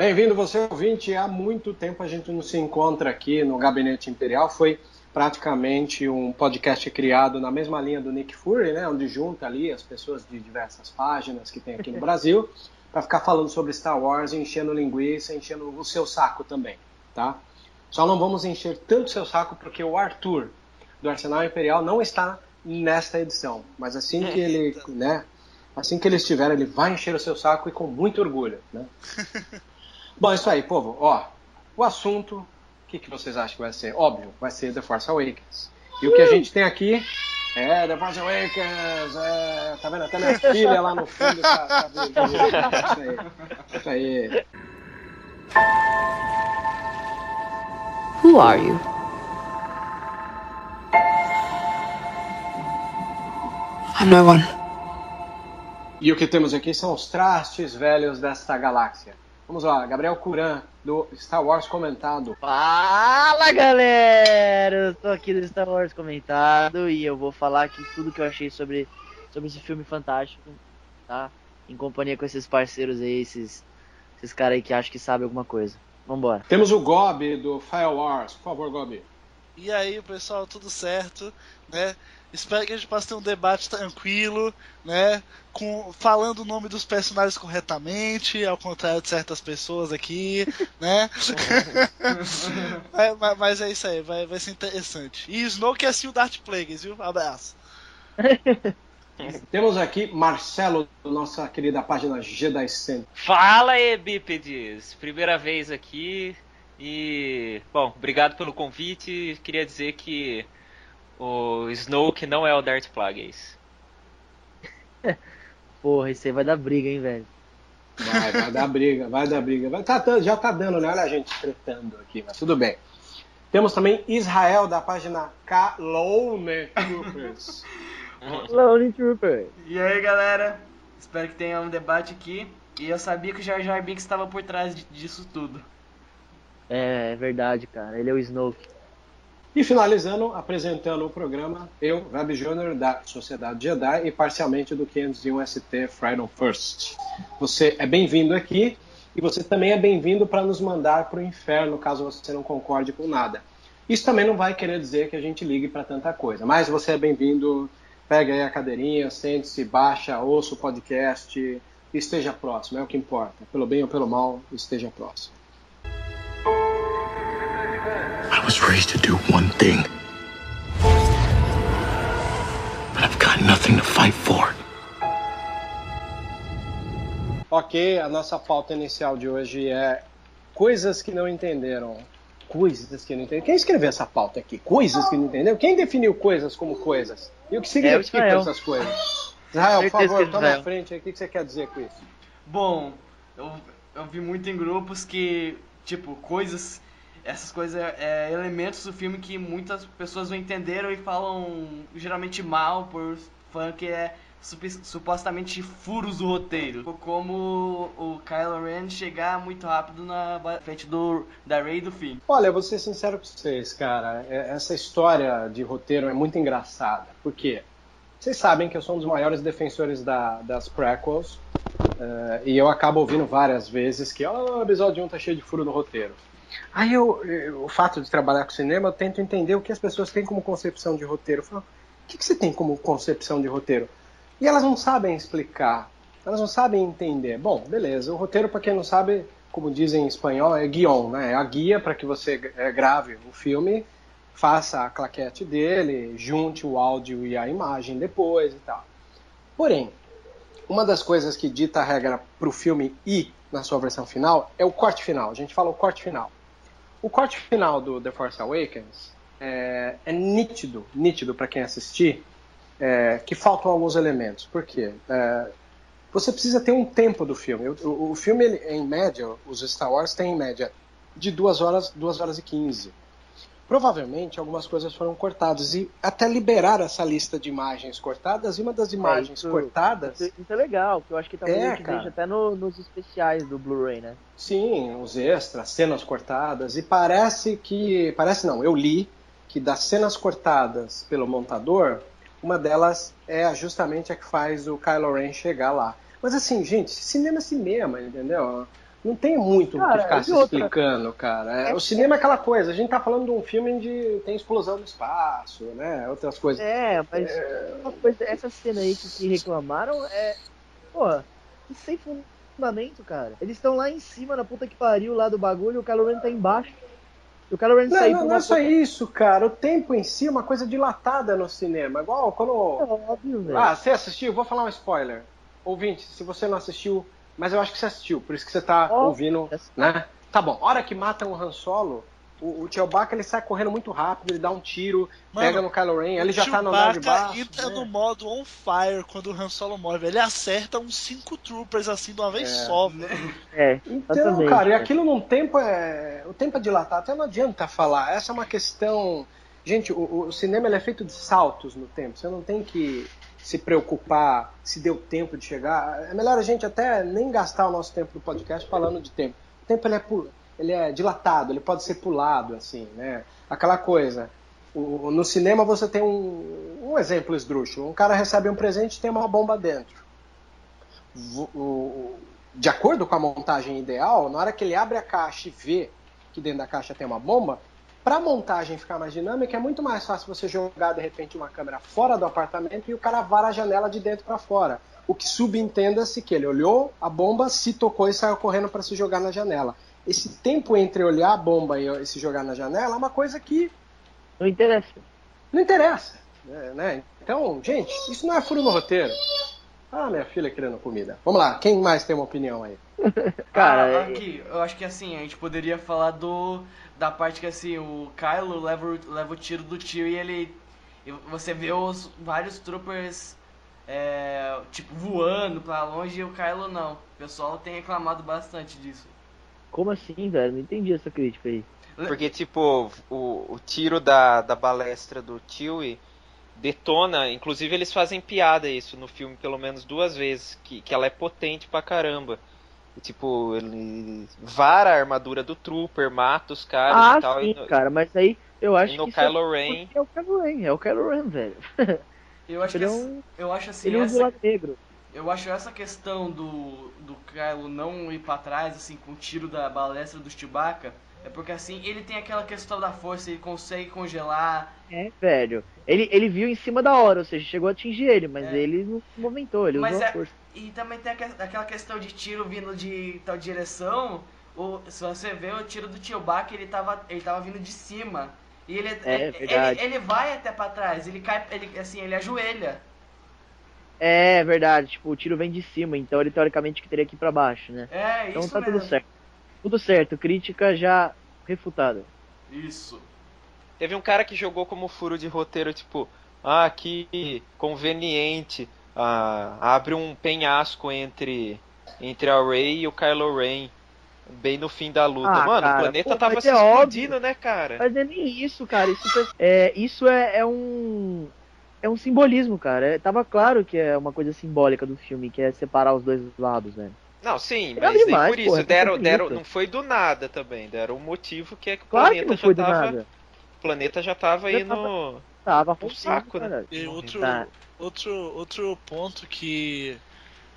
Bem-vindo, você ouvinte. Há muito tempo a gente não se encontra aqui no Gabinete Imperial. Foi praticamente um podcast criado na mesma linha do Nick Fury, né, onde junta ali as pessoas de diversas páginas que tem aqui no Brasil para ficar falando sobre Star Wars, enchendo linguiça, enchendo o seu saco também, tá? Só não vamos encher tanto seu saco porque o Arthur do Arsenal Imperial não está nesta edição, mas assim que ele, né, assim que ele estiver, ele vai encher o seu saco e com muito orgulho, né? Bom, é isso aí, povo. Ó, o assunto, o que, que vocês acham que vai ser? Óbvio, vai ser The Force Awakens. E o que a gente tem aqui é The Force Awakens, é, tá vendo? Até minha filha lá no fundo tá, tá Isso aí. Isso aí. Who are you? I'm no one. E o que temos aqui são os trastes velhos desta galáxia. Vamos lá, Gabriel Curan, do Star Wars Comentado. Fala galera! Eu tô aqui do Star Wars Comentado e eu vou falar aqui tudo que eu achei sobre, sobre esse filme fantástico, tá? Em companhia com esses parceiros aí, esses, esses caras aí que acham que sabem alguma coisa. Vambora. Temos o Gob do Fire Wars. Por favor, Gob. E aí, pessoal, tudo certo, né? Espero que a gente possa ter um debate tranquilo, né? Com, falando o nome dos personagens corretamente, ao contrário de certas pessoas aqui, né? mas, mas, é isso aí, vai, vai ser interessante. E Snoke é assim o Darth Plagueis, viu? Abraço. Temos aqui Marcelo, nossa querida página Jedi Center. Fala aí, bípedes! Primeira vez aqui e, bom, obrigado pelo convite. Queria dizer que o Snoke não é o Darth Plagueis. Porra, isso aí vai dar briga, hein, velho. Vai, vai dar briga, vai dar briga. Vai, tá, já tá dando, né? Olha a gente tretando aqui, mas tudo bem. Temos também Israel, da página K Lone Troopers. Lone Troopers. E aí, galera? Espero que tenha um debate aqui. E eu sabia que o Jar Jar Binks estava por trás disso tudo. É, é verdade, cara. Ele é o Snoke. E finalizando, apresentando o programa, eu, Web Júnior, da Sociedade Jedi e parcialmente do 501 ST Freedom First. Você é bem-vindo aqui e você também é bem-vindo para nos mandar para o inferno caso você não concorde com nada. Isso também não vai querer dizer que a gente ligue para tanta coisa, mas você é bem-vindo, pega aí a cadeirinha, sente-se, baixa, ouça o podcast, esteja próximo, é o que importa. Pelo bem ou pelo mal, esteja próximo. Was raised to do one thing. But I've got nothing to fight for. Ok, a nossa pauta inicial de hoje é coisas que não entenderam. Coisas que não entenderam. Quem escreveu essa pauta aqui? Coisas que não entenderam? Quem definiu coisas como coisas? E o que significa é essas coisas? Israel, por favor, toma na frente aí. O que você quer dizer com isso? Bom, eu, eu vi muito em grupos que, tipo, coisas essas coisas é, é, elementos do filme que muitas pessoas não entenderam e falam geralmente mal por fã que é supostamente furos do roteiro. Como o Kylo Ren chegar muito rápido na frente do, da Rey do fim. Olha, vou ser sincero com vocês, cara. É, essa história de roteiro é muito engraçada. Por quê? Vocês sabem que eu sou um dos maiores defensores da, das prequels. Uh, e eu acabo ouvindo várias vezes que oh, o episódio 1 tá cheio de furo no roteiro. Aí eu, eu, o fato de trabalhar com cinema, eu tento entender o que as pessoas têm como concepção de roteiro. Eu falo, o que, que você tem como concepção de roteiro? E elas não sabem explicar, elas não sabem entender. Bom, beleza, o roteiro, para quem não sabe, como dizem em espanhol, é guion, né? É a guia para que você é, grave o filme, faça a claquete dele, junte o áudio e a imagem depois e tal. Porém, uma das coisas que dita a regra para o filme ir na sua versão final é o corte final. A gente fala o corte final. O corte final do The Force Awakens é, é nítido, nítido para quem assistir, é, que faltam alguns elementos. Por quê? É, você precisa ter um tempo do filme. O, o filme, ele, em média, os Star Wars têm em média de 2 horas, 2 horas e 15. Provavelmente algumas coisas foram cortadas e até liberar essa lista de imagens cortadas, e uma das é, imagens é, isso, cortadas. Isso, isso, é legal, que eu acho que talvez é, a gente até no, nos especiais do Blu-ray, né? Sim, os extras, cenas cortadas, e parece que. Parece não, eu li que das cenas cortadas pelo montador, uma delas é justamente a que faz o Kylo Ren chegar lá. Mas assim, gente, cinema é cinema, entendeu? Não tem muito o Cara, que ficar se outra? explicando, cara. É, o cinema é aquela coisa, a gente tá falando de um filme onde tem explosão no espaço, né? Outras coisas. É, mas uma coisa, essa cena aí que, que reclamaram é. Isso sem fundamento, cara. Eles estão lá em cima, na puta que pariu, lá do bagulho, e o Kylo Ren tá embaixo. O Kylo Ren Não, não, não é só puta- isso, cara. O tempo em si é uma coisa dilatada no cinema. Igual quando. É óbvio, velho. Ah, você assistiu? Vou falar um spoiler. Ouvinte, se você não assistiu, mas eu acho que você assistiu, por isso que você tá Ó, ouvindo, né? Tá bom, hora que matam o Han Solo, o, o Chewbacca ele sai correndo muito rápido, ele dá um tiro, Mano, pega no Kylo Ren, ele já tá no andar de Chewbacca baixo. entra né? no modo on fire quando o Han Solo morre, velho. Ele acerta uns 5 troopers assim de uma vez É. só. velho. É, Então, cara, e cara. aquilo num tempo é. O tempo é dilatado, até não adianta falar. Essa é uma questão. Gente, o, o cinema ele é feito de saltos no tempo. Você não tem que se preocupar se deu tempo de chegar. É melhor a gente até nem gastar o nosso tempo do podcast falando de tempo. O tempo ele é, ele é dilatado, ele pode ser pulado, assim, né? Aquela coisa. O- no cinema você tem um, um exemplo esdrúxulo. Um cara recebe um presente e tem uma bomba dentro. O- de acordo com a montagem ideal, na hora que ele abre a caixa e vê que dentro da caixa tem uma bomba, para a montagem ficar mais dinâmica, é muito mais fácil você jogar de repente uma câmera fora do apartamento e o cara vara a janela de dentro para fora. O que subentenda-se que ele olhou a bomba, se tocou e saiu correndo para se jogar na janela. Esse tempo entre olhar a bomba e se jogar na janela é uma coisa que Não interessa. não interessa. né, né? Então, gente, isso não é furo no roteiro. Ah, minha filha querendo comida. Vamos lá, quem mais tem uma opinião aí? Cara, Ah, aqui, eu acho que assim, a gente poderia falar do da parte que assim, o Kylo leva, o- leva o tiro do tio e ele. e você vê os vários troopers é, tipo voando pra longe e o Kylo não. O pessoal tem reclamado bastante disso. Como assim, velho? Não entendi essa crítica aí. Porque, tipo, o, o tiro da, da balestra do Chewie detona, inclusive eles fazem piada isso no filme pelo menos duas vezes, que, que ela é potente pra caramba. Tipo, ele vara a armadura do Trooper, mata os caras Ah, e tal. sim, e no, cara, mas aí eu acho no que é Kylo Ren, porque é o Kylo Ren, é o Kylo Ren, velho. Eu acho Ele é que um, eu acho assim, ele usa o essa, negro. eu acho essa questão do do Kylo não ir pra trás assim com o tiro da balestra do Chewbacca é porque assim ele tem aquela questão da força, ele consegue congelar. É, velho. Ele, ele viu em cima da hora, ou seja, chegou a atingir ele, mas É. ele não se movimentou, ele Mas usou a é- força. E também tem aque- aquela questão de tiro vindo de tal direção. O, se você vê o tiro do Chewbacca, ele tava, ele tava vindo de cima. E ele, É, ele, verdade. ele vai até pra trás, ele cai, ele, assim, ele ajoelha. É verdade, tipo, o tiro vem de cima, então ele teoricamente que teria que ir pra baixo, né? É, Então isso tá mesmo. tudo certo. Tudo certo, crítica já refutada. Isso. teve um cara que jogou como furo de roteiro, tipo, ah, que conveniente, ah, abre um penhasco entre, entre a Rey e o Kylo Ren. Bem no fim da luta. Ah, Mano, cara, o planeta pô, tava mas se é óbvio. explodindo, né, cara? Mas é nem isso, cara. Isso, é, isso é, é um. É um simbolismo, cara. É, tava claro que é uma coisa simbólica do filme, que é separar os dois lados, né? Não, sim, Era mas nem demais, por isso. porra, deram, deram, não foi do nada também. Deram um motivo que é que o Claro que planeta não já foi do tava. nada. O planeta já tava Já aí no. Tava Pro saco, né? E outro, Tá. Outro, outro ponto que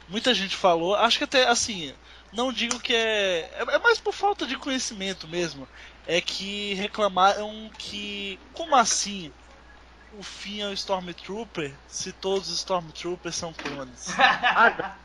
muita gente falou, acho que até assim, não digo que é. É é mais por falta de conhecimento mesmo. É que reclamaram que. Como assim? O fim é o Stormtrooper se todos os Stormtroopers são clones.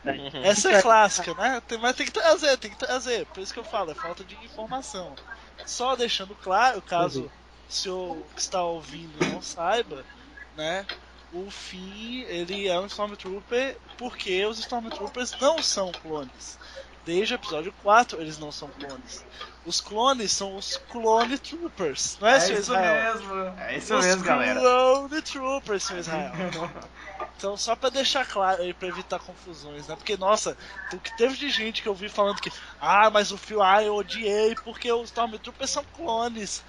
Essa é clássica, né? Tem- mas tem que trazer, tem que trazer. Por isso que eu falo, é falta de informação. Só deixando claro, caso o senhor que está ouvindo não saiba, né? O Finn, ele é um Stormtrooper porque os Stormtroopers não são clones. Desde o episódio 4 eles não são clones. Os clones são os Clone Troopers, não é, É senhor isso Israel? mesmo. É isso os mesmo, galera. Clone Troopers, senhor Israel. Então, só pra deixar claro aí, pra evitar confusões, né? Porque, nossa, o que teve de gente que eu vi falando que, ah, mas o Phil, ah, eu odiei porque os Stormtroopers são clones.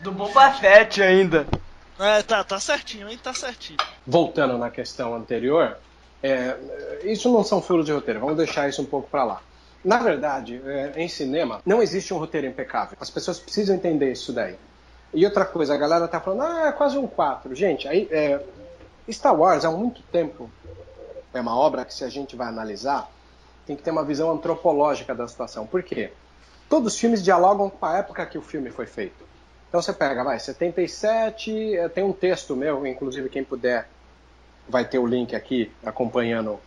Do Boba Fett ainda. É, tá, tá certinho, hein? Tá certinho. Voltando na questão anterior, é, isso não são furos de roteiro, vamos deixar isso um pouco para lá. Na verdade, é, em cinema, não existe um roteiro impecável. As pessoas precisam entender isso daí. E outra coisa, a galera tá falando, ah, é quase um 4. Gente, aí, é, Star Wars há muito tempo é uma obra que, se a gente vai analisar, tem que ter uma visão antropológica da situação. Por quê? Todos os filmes dialogam com a época que o filme foi feito. Então você pega, vai, 77, eh, tem um texto meu, inclusive quem puder vai ter o link aqui acompanhando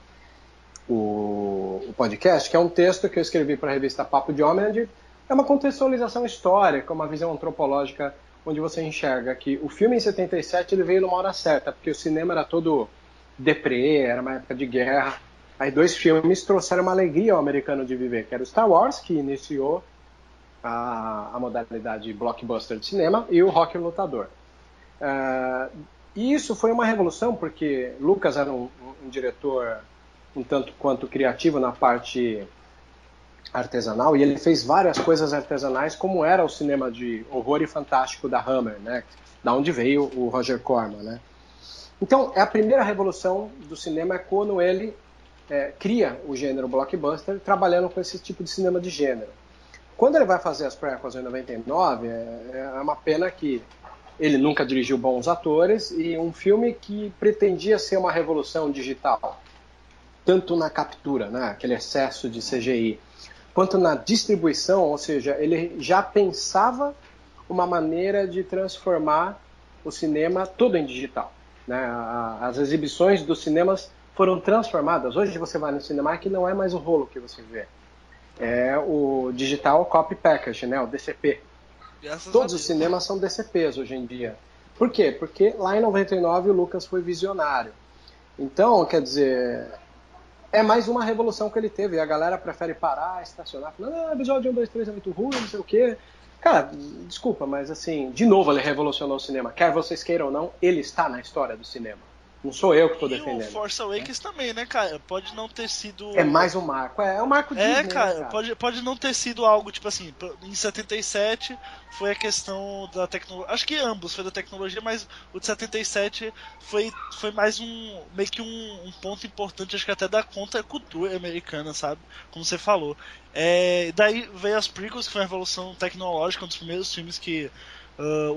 o, o podcast, que é um texto que eu escrevi para a revista Papo de Homem, é uma contextualização histórica, uma visão antropológica, onde você enxerga que o filme em 77 ele veio numa hora certa, porque o cinema era todo deprê, era uma época de guerra. Aí dois filmes trouxeram uma alegria ao americano de viver, que era o Star Wars, que iniciou a, a modalidade blockbuster de cinema, e o Rock Lutador. Uh, e isso foi uma revolução, porque Lucas era um, um diretor um tanto quanto criativo na parte artesanal e ele fez várias coisas artesanais como era o cinema de horror e fantástico da Hammer, né? Da onde veio o Roger Corman, né? Então é a primeira revolução do cinema é quando ele é, cria o gênero blockbuster trabalhando com esse tipo de cinema de gênero. Quando ele vai fazer as prequels em 99 é, é uma pena que ele nunca dirigiu bons atores e um filme que pretendia ser uma revolução digital tanto na captura, né, aquele excesso de CGI, quanto na distribuição, ou seja, ele já pensava uma maneira de transformar o cinema todo em digital. Né? As exibições dos cinemas foram transformadas. Hoje você vai no cinema que não é mais o rolo que você vê. É o Digital Copy Package, né? o DCP. Graças Todos os cinemas são DCPs hoje em dia. Por quê? Porque lá em 99 o Lucas foi visionário. Então, quer dizer, é mais uma revolução que ele teve. E a galera prefere parar, estacionar, falando, ah, episódio 1, 2, 3 é muito ruim, não sei o quê. Cara, desculpa, mas assim, de novo ele revolucionou o cinema. Quer vocês queiram ou não, ele está na história do cinema. Não sou eu que estou defendendo. E o Force Awakens é. também, né, cara? Pode não ter sido. É mais um marco. É, é um marco de. É, cara, cara, Pode, pode não ter sido algo, tipo assim, em 77 foi a questão da tecnologia. Acho que ambos foi da tecnologia, mas o de 77 foi, foi mais um. meio que um, um ponto importante, acho que até da contra-cultura americana, sabe? Como você falou. É, daí veio as prequels, que foi a revolução tecnológica, um dos primeiros filmes que Uh,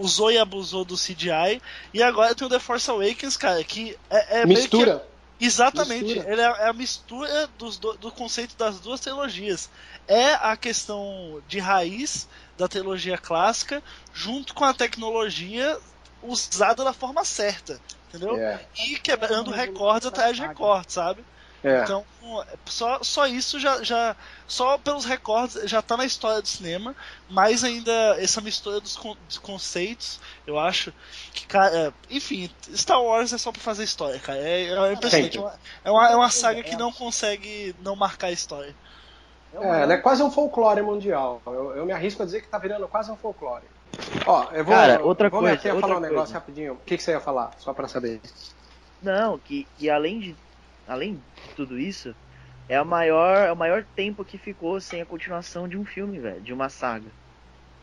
usou, e abusou do CGI. E agora tem o The Force Awakens, cara, que é, é Mistura. Que, exatamente, mistura. ele é, é, a mistura dos, do, do, conceito das duas trilogias. É a questão de raiz da trilogia clássica, junto com a tecnologia usada da forma certa. Entendeu? Yeah. É. E quebrando recordes atrás de recordes, sabe? É. Então, só, só isso já, já. Só pelos recordes já tá na história do cinema, mas ainda essa mistura dos, con dos conceitos, eu acho que, cara. Enfim, Star Wars é só pra fazer história, cara. É, é impressionante. É uma, é uma saga que não consegue não marcar a história. É, ela é quase um folclore mundial. Eu, eu me arrisco a dizer que tá virando quase um folclore. Ó, eu vou, Cara, outra vou coisa, aqui outra falar um coisa. negócio rapidinho. O que, que você ia falar? Só pra saber. Não, que, que além de além de tudo isso, é a maior, é o maior tempo que ficou sem a continuação de um filme, velho, de uma saga.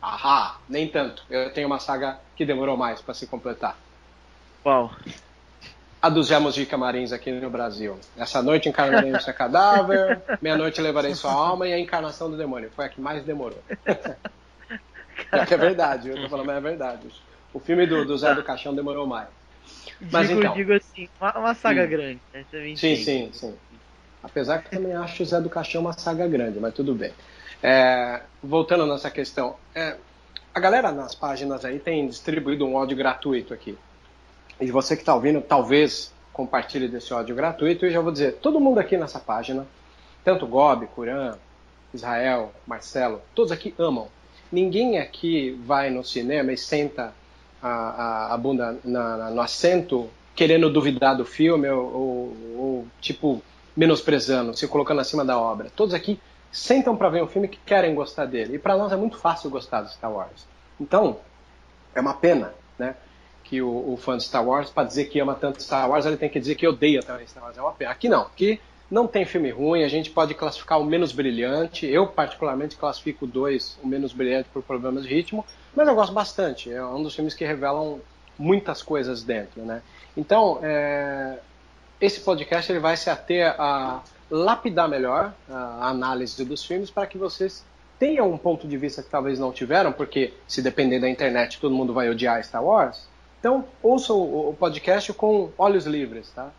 Ahá, nem tanto. Eu tenho uma saga que demorou mais para se completar. Qual? A dos Gemos de Camarins aqui no Brasil. Essa noite encarnarei o seu cadáver, meia-noite levarei sua alma e a encarnação do demônio. Foi a que mais demorou. é que é verdade, eu tô falando, mas é verdade. O filme do, do Zé do Caixão demorou mais. Mas digo, então. digo assim, uma, uma saga grande, né? sim, sim, sim. Apesar que também acho o Zé do Caixão uma saga grande, mas tudo bem. É, voltando nessa questão, é, a galera nas páginas aí tem distribuído um áudio gratuito aqui. E você que está ouvindo, talvez compartilhe desse áudio gratuito. E já vou dizer, todo mundo aqui nessa página, tanto Gob, Curan, Israel, Marcelo, todos aqui amam. Ninguém aqui vai no cinema e senta a, a, bunda na, na, no assento querendo duvidar do filme ou, ou, ou, tipo menosprezando, se colocando acima da obra. Todos aqui sentam para ver um filme que querem gostar dele. E para nós é muito fácil gostar de Star Wars. Então, é uma pena, né? Que o, o fã de Star Wars, para dizer que ama tanto Star Wars, ele tem que dizer que odeia também Star Wars. É uma pena. Aqui não. Aqui não tem filme ruim, a gente pode classificar o menos brilhante. Eu, particularmente, classifico dois o menos brilhante por problemas de ritmo. Mas eu gosto bastante. É um dos filmes que revelam muitas coisas dentro, né? Então, é, esse podcast ele vai se ater a lapidar melhor a análise dos filmes para que vocês tenham um ponto de vista que talvez não tiveram, porque se depender da internet todo mundo vai odiar Star Wars. Então, ouçam o podcast com olhos livres, tá?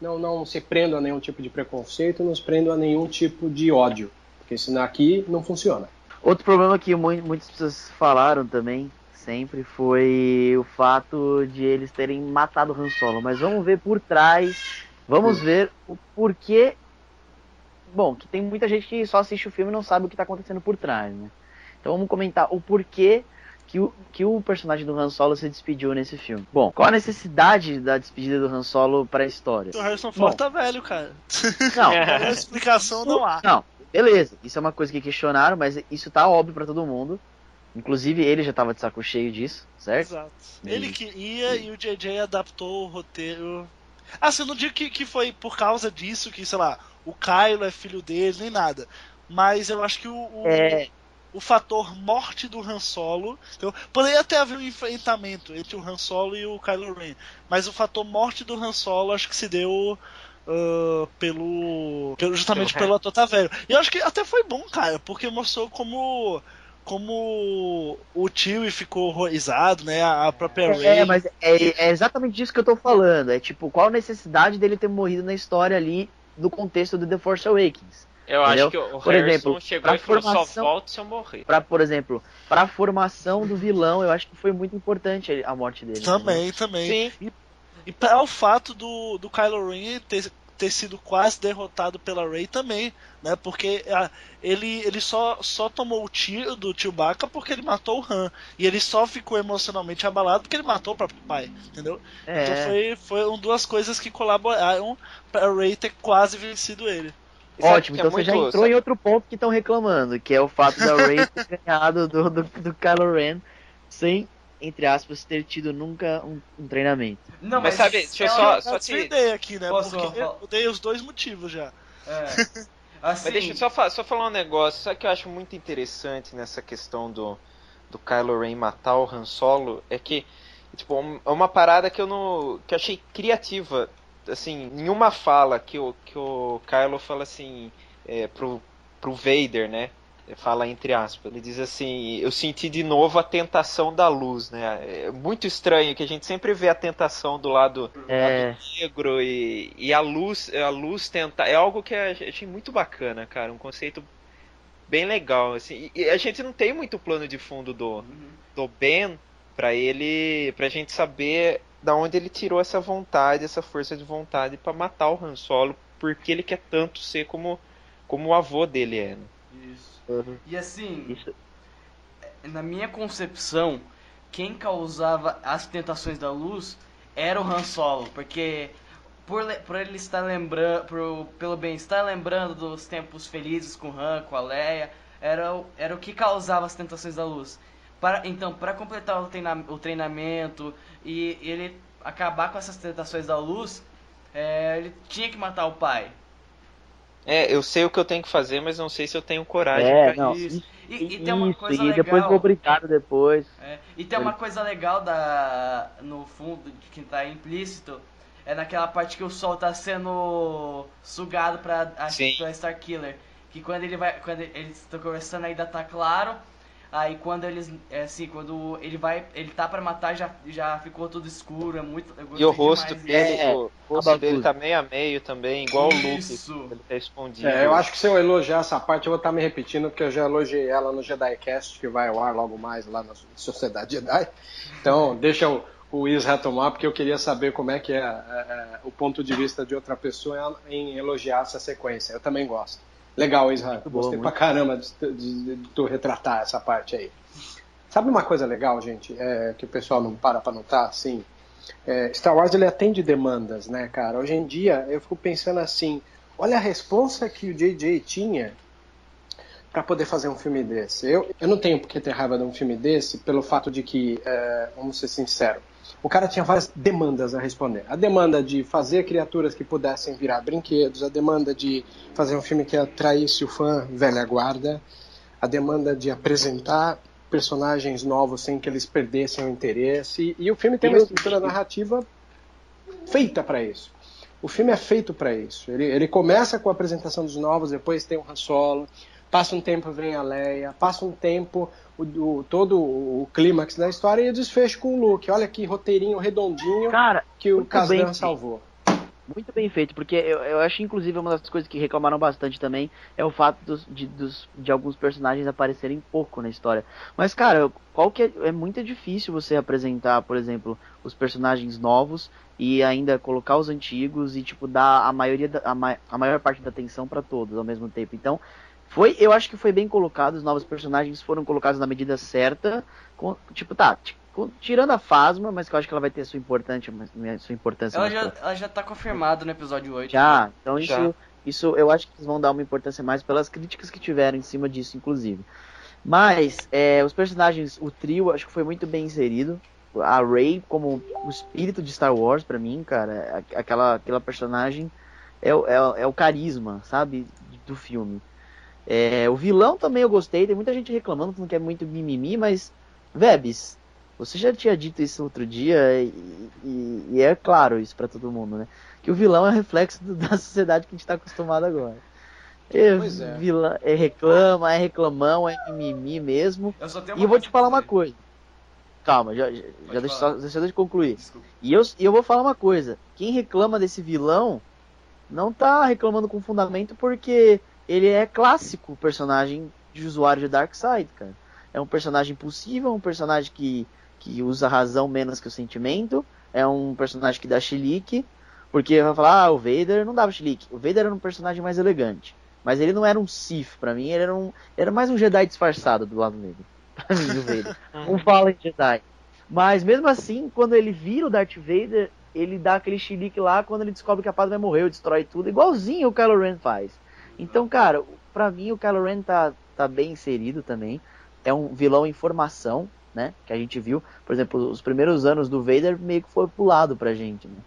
não, não se prendam a nenhum tipo de preconceito, não se prendam a nenhum tipo de ódio, porque senão aqui não funciona. Outro problema que mu- muitas pessoas falaram também, sempre, foi o fato de eles terem matado o Han Solo. Mas vamos ver por trás, vamos ver o porquê. Bom, que tem muita gente que só assiste o filme e não sabe o que está acontecendo por trás, né? Então vamos comentar o porquê que o, que o personagem do Han Solo se despediu nesse filme. Bom, qual a necessidade da despedida do Han Solo para a história? O Harrison Bom. Ford tá velho, cara. Não, Qualquer explicação não há. Não, beleza. Isso é uma coisa que questionaram, mas isso tá óbvio pra todo mundo. Inclusive ele já tava de saco cheio disso, certo? Exato. E- Ele queria e o JJ adaptou o roteiro. Assim, eu não digo que, que foi por causa disso que, sei lá, o Kylo é filho dele, nem nada. Mas eu acho que o, o, É, o fator morte do Han Solo. Então, poderia até haver um enfrentamento entre o Han Solo e o Kylo Ren. Mas o fator morte do Han Solo acho que se deu. Ah, pelo, pelo justamente Pelo pelo ator tá velho. E eu acho que até foi bom, cara, porque mostrou como como o tio ficou horrorizado, né? A própria Rey. é, mas é, é exatamente disso que eu tô falando. É tipo, qual a necessidade dele ter morrido na história ali do contexto do The Force Awakens? Eu Entendeu? acho que o Por Harrison exemplo, chegou pra e falou, só formação- volto se eu morrer. Pra, por exemplo, pra formação do vilão, eu acho que foi muito importante a morte dele. entendeu? Também, também. Sim, E para o fato do, do Kylo Ren ter, ter sido quase derrotado pela Rey também, né? Porque ah, ele, ele só, só tomou o tiro do Chewbacca porque ele matou o Han. E ele só ficou emocionalmente abalado porque ele matou o próprio pai, entendeu? É, Então foi, foram duas coisas que colaboraram pra Rey ter quase vencido ele. Sabe ótimo. é Então você já entrou sabe- em outro ponto que estão reclamando, que é o fato da Rey ter ganhado do, do, do Kylo Ren sem, entre aspas, ter tido nunca um, um treinamento. Não, Mas sabe, deixa eu ela- só- só te dei aqui, né? Posso porque falar? eu dei os dois motivos já. É. Assim, Mas deixa eu só, fa- só falar um negócio, sabe que eu acho muito interessante nessa questão do, do Kylo Ren matar o Han Solo? É que, tipo, um- é uma parada que eu não. que eu achei criativa. Assim, em uma fala que o, que o Kylo fala assim é, pro, pro Vader, né? Fala entre aspas. Ele diz assim: Eu senti de novo a tentação da luz, né? É muito estranho que a gente sempre vê a tentação do lado É, negro e, e a luz a luz tenta é algo que eu achei muito bacana cara um conceito bem legal assim e a gente não tem muito plano de fundo do, Uhum. do Ben pra ele pra gente saber da onde ele tirou essa vontade essa força de vontade pra matar o Han Solo porque ele quer tanto ser como como o avô dele é né? Isso. Uhum. E assim, isso, na minha concepção, quem causava as tentações da luz era o Han Solo, porque por, por ele estar lembrando, por, pelo bem estar lembrando dos tempos felizes com o Han, com a Leia, era, o- era o que causava as tentações da luz. Para, então, para completar o, treina- o treinamento e ele acabar com essas tentações da luz, é, ele tinha que matar o pai. É eu sei o que eu tenho que fazer mas não sei se eu tenho coragem É, pra não. Isso. E, e tem uma isso, coisa e legal. depois obrigado depois. É, e tem uma coisa legal da no fundo de que tá implícito é naquela parte que o sol tá sendo sugado pra, pra Star Killer. Que quando ele vai. Quando eles estão conversando ainda tá claro. Aí quando eles. É assim, quando ele vai. Ele tá pra matar, já, já ficou tudo escuro. É muito. eu e o rosto demais dele. É, o rosto abacudo. dele tá meio a meio também igual o Luke Isso. ele tá escondido É, eu acho que se eu elogiar essa parte, eu vou estar me repetindo, porque eu já elogiei ela no JediCast, que vai ao ar logo mais lá na Sociedade Jedi. Então, deixa o, o Is retomar, porque eu queria saber como é que é, é, é, o ponto de vista de outra pessoa em elogiar essa sequência. Eu também gosto. Legal, Israel. Muito bom, Gostei muito. pra caramba de, de- de tu retratar essa parte aí. Sabe uma coisa legal, gente, é, que o pessoal não para pra notar, assim? É, Star Wars ele atende demandas, né, cara? Hoje em dia eu fico pensando assim, olha a responsa que o JJ tinha para poder fazer um filme desse. Eu, eu não tenho por que ter raiva de um filme desse pelo fato de que, é, vamos ser sinceros, o cara tinha várias demandas a responder. A demanda de fazer criaturas que pudessem virar brinquedos, a demanda de fazer um filme que atraísse o fã velha guarda, a demanda de apresentar personagens novos sem que eles perdessem o interesse. E o filme tem uma estrutura narrativa feita para isso. O filme é feito para isso. Ele, ele começa com a apresentação dos novos, depois tem o Han Solo, passa um tempo vem a Leia, passa um tempo o, o- todo o clímax da história e o desfecho com o Luke. Olha que roteirinho redondinho Cara, que o Kazdan salvou. Muito bem feito, porque eu, eu acho, inclusive, uma das coisas que reclamaram bastante também é o fato dos, de, dos, de alguns personagens aparecerem pouco na história. Mas, cara, qual que é, é muito difícil você apresentar, por exemplo, os personagens novos e ainda colocar os antigos e, tipo, dar a maioria da, a, ma a maior parte da atenção para todos ao mesmo tempo. Então, foi, eu acho que foi bem colocado, os novos personagens foram colocados na medida certa. Com, tipo, tá, tirando a Fasma, mas que eu acho que ela vai ter sua, importante, sua importância. Ela já, ela já tá confirmada no episódio 8. Já, então já. isso, isso eu acho que eles vão dar uma importância mais pelas críticas que tiveram em cima disso, inclusive. Mas, é, os personagens, o trio, acho que foi muito bem inserido. A Rey como o espírito de Star Wars, para mim, cara, aquela, aquela personagem é, é, é o carisma, sabe, do filme. É, o vilão também eu gostei, tem muita gente reclamando, que é muito mimimi, mas, Vebs, você já tinha dito isso outro dia, e, e, e é claro isso para todo mundo, né? Que o vilão é reflexo do, da sociedade que a gente tá acostumado agora. É, pois é. Vilão, é reclama, é reclamão, é mimimi mesmo. Eu e eu vou te falar uma coisa. Calma, já, já, já deixa, deixa eu concluir. Desculpa. E eu, e eu vou falar uma coisa. Quem reclama desse vilão não tá reclamando com fundamento porque ele é clássico personagem de usuário de Darkseid, cara. É um personagem possível, um personagem que que usa a razão menos que o sentimento. É um personagem que dá chilique. Porque vai falar, ah, o Vader não dava chilique. O Vader era um personagem mais elegante. Mas ele não era um Sith, pra mim, ele era, um, era mais um Jedi disfarçado do lado dele. Pra mim, o Vader. um Fallen Jedi. Mas mesmo assim, quando ele vira o Darth Vader, ele dá aquele chilique lá quando ele descobre que a Padme morreu, destrói tudo, igualzinho o Kylo Ren faz. Então, cara, pra mim o Kylo Ren tá, tá bem inserido também. É um vilão em formação, né? Que a gente viu, por exemplo, os primeiros anos do Vader meio que foi pulado pra gente, né?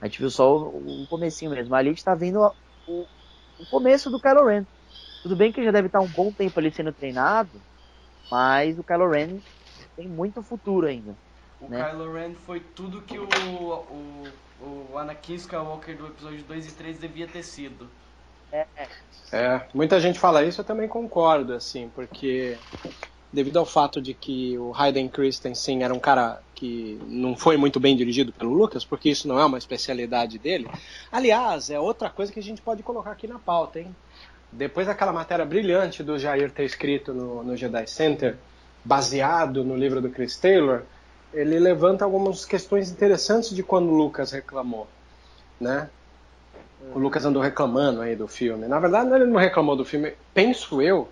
A gente viu só o, o comecinho mesmo. Ali a gente tá vendo o, o começo do Kylo Ren. Tudo bem que já deve estar um bom tempo ali sendo treinado, mas o Kylo Ren tem muito futuro ainda. O né? Kylo Ren foi tudo que o, o, o Anakin Skywalker do episódio 2 e 3 devia ter sido. É, muita gente fala isso, eu também concordo, assim, porque devido ao fato de que o Hayden Christensen era um cara que não foi muito bem dirigido pelo Lucas, porque isso não é uma especialidade dele. Aliás, é outra coisa que a gente pode colocar aqui na pauta, hein? Depois daquela matéria brilhante do Jair ter escrito no, no Jedi Center, baseado no livro do Chris Taylor, ele levanta algumas questões interessantes de quando o Lucas reclamou, né? O Lucas andou reclamando aí do filme. Na verdade, ele não reclamou do filme, penso eu,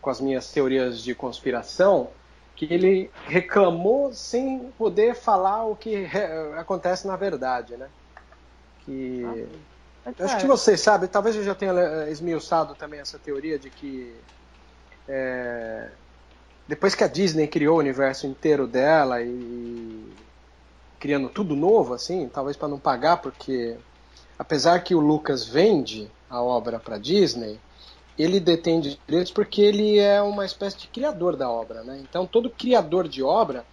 com as minhas teorias de conspiração, que ele reclamou sem poder falar o que acontece na verdade, né? Que ah, acho que vocês sabem, talvez eu já tenha eh, esmiuçado também essa teoria de que é, depois que a Disney criou o universo inteiro dela e criando tudo novo, assim, talvez para não pagar, porque apesar que o Lucas vende a obra para Disney, ele detém direitos porque ele é uma espécie de criador da obra, né? Então todo criador de obra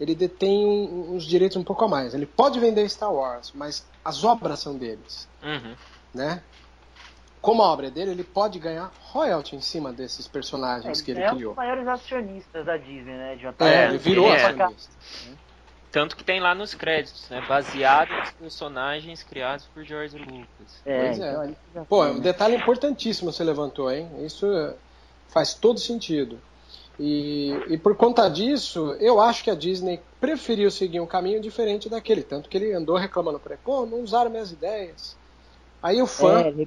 ele detém um, uns direitos um pouco a mais. Ele pode vender Star Wars, mas as obras são deles, uhum. né? Como a obra é dele, ele pode ganhar royalty em cima desses personagens é, que ele é criou. É um dos maiores acionistas da Disney, né? De é, ele virou é. acionista. Tanto que tem lá nos créditos, né? Baseado nos personagens criados por George Lucas. É, pois é. Então, Pô, um detalhe importantíssimo você levantou, hein? Isso faz todo sentido. E, e, por conta disso, eu acho que a Disney preferiu seguir um caminho diferente daquele. Tanto que ele andou reclamando por aí, pô, não usaram minhas ideias. Aí o fã, é,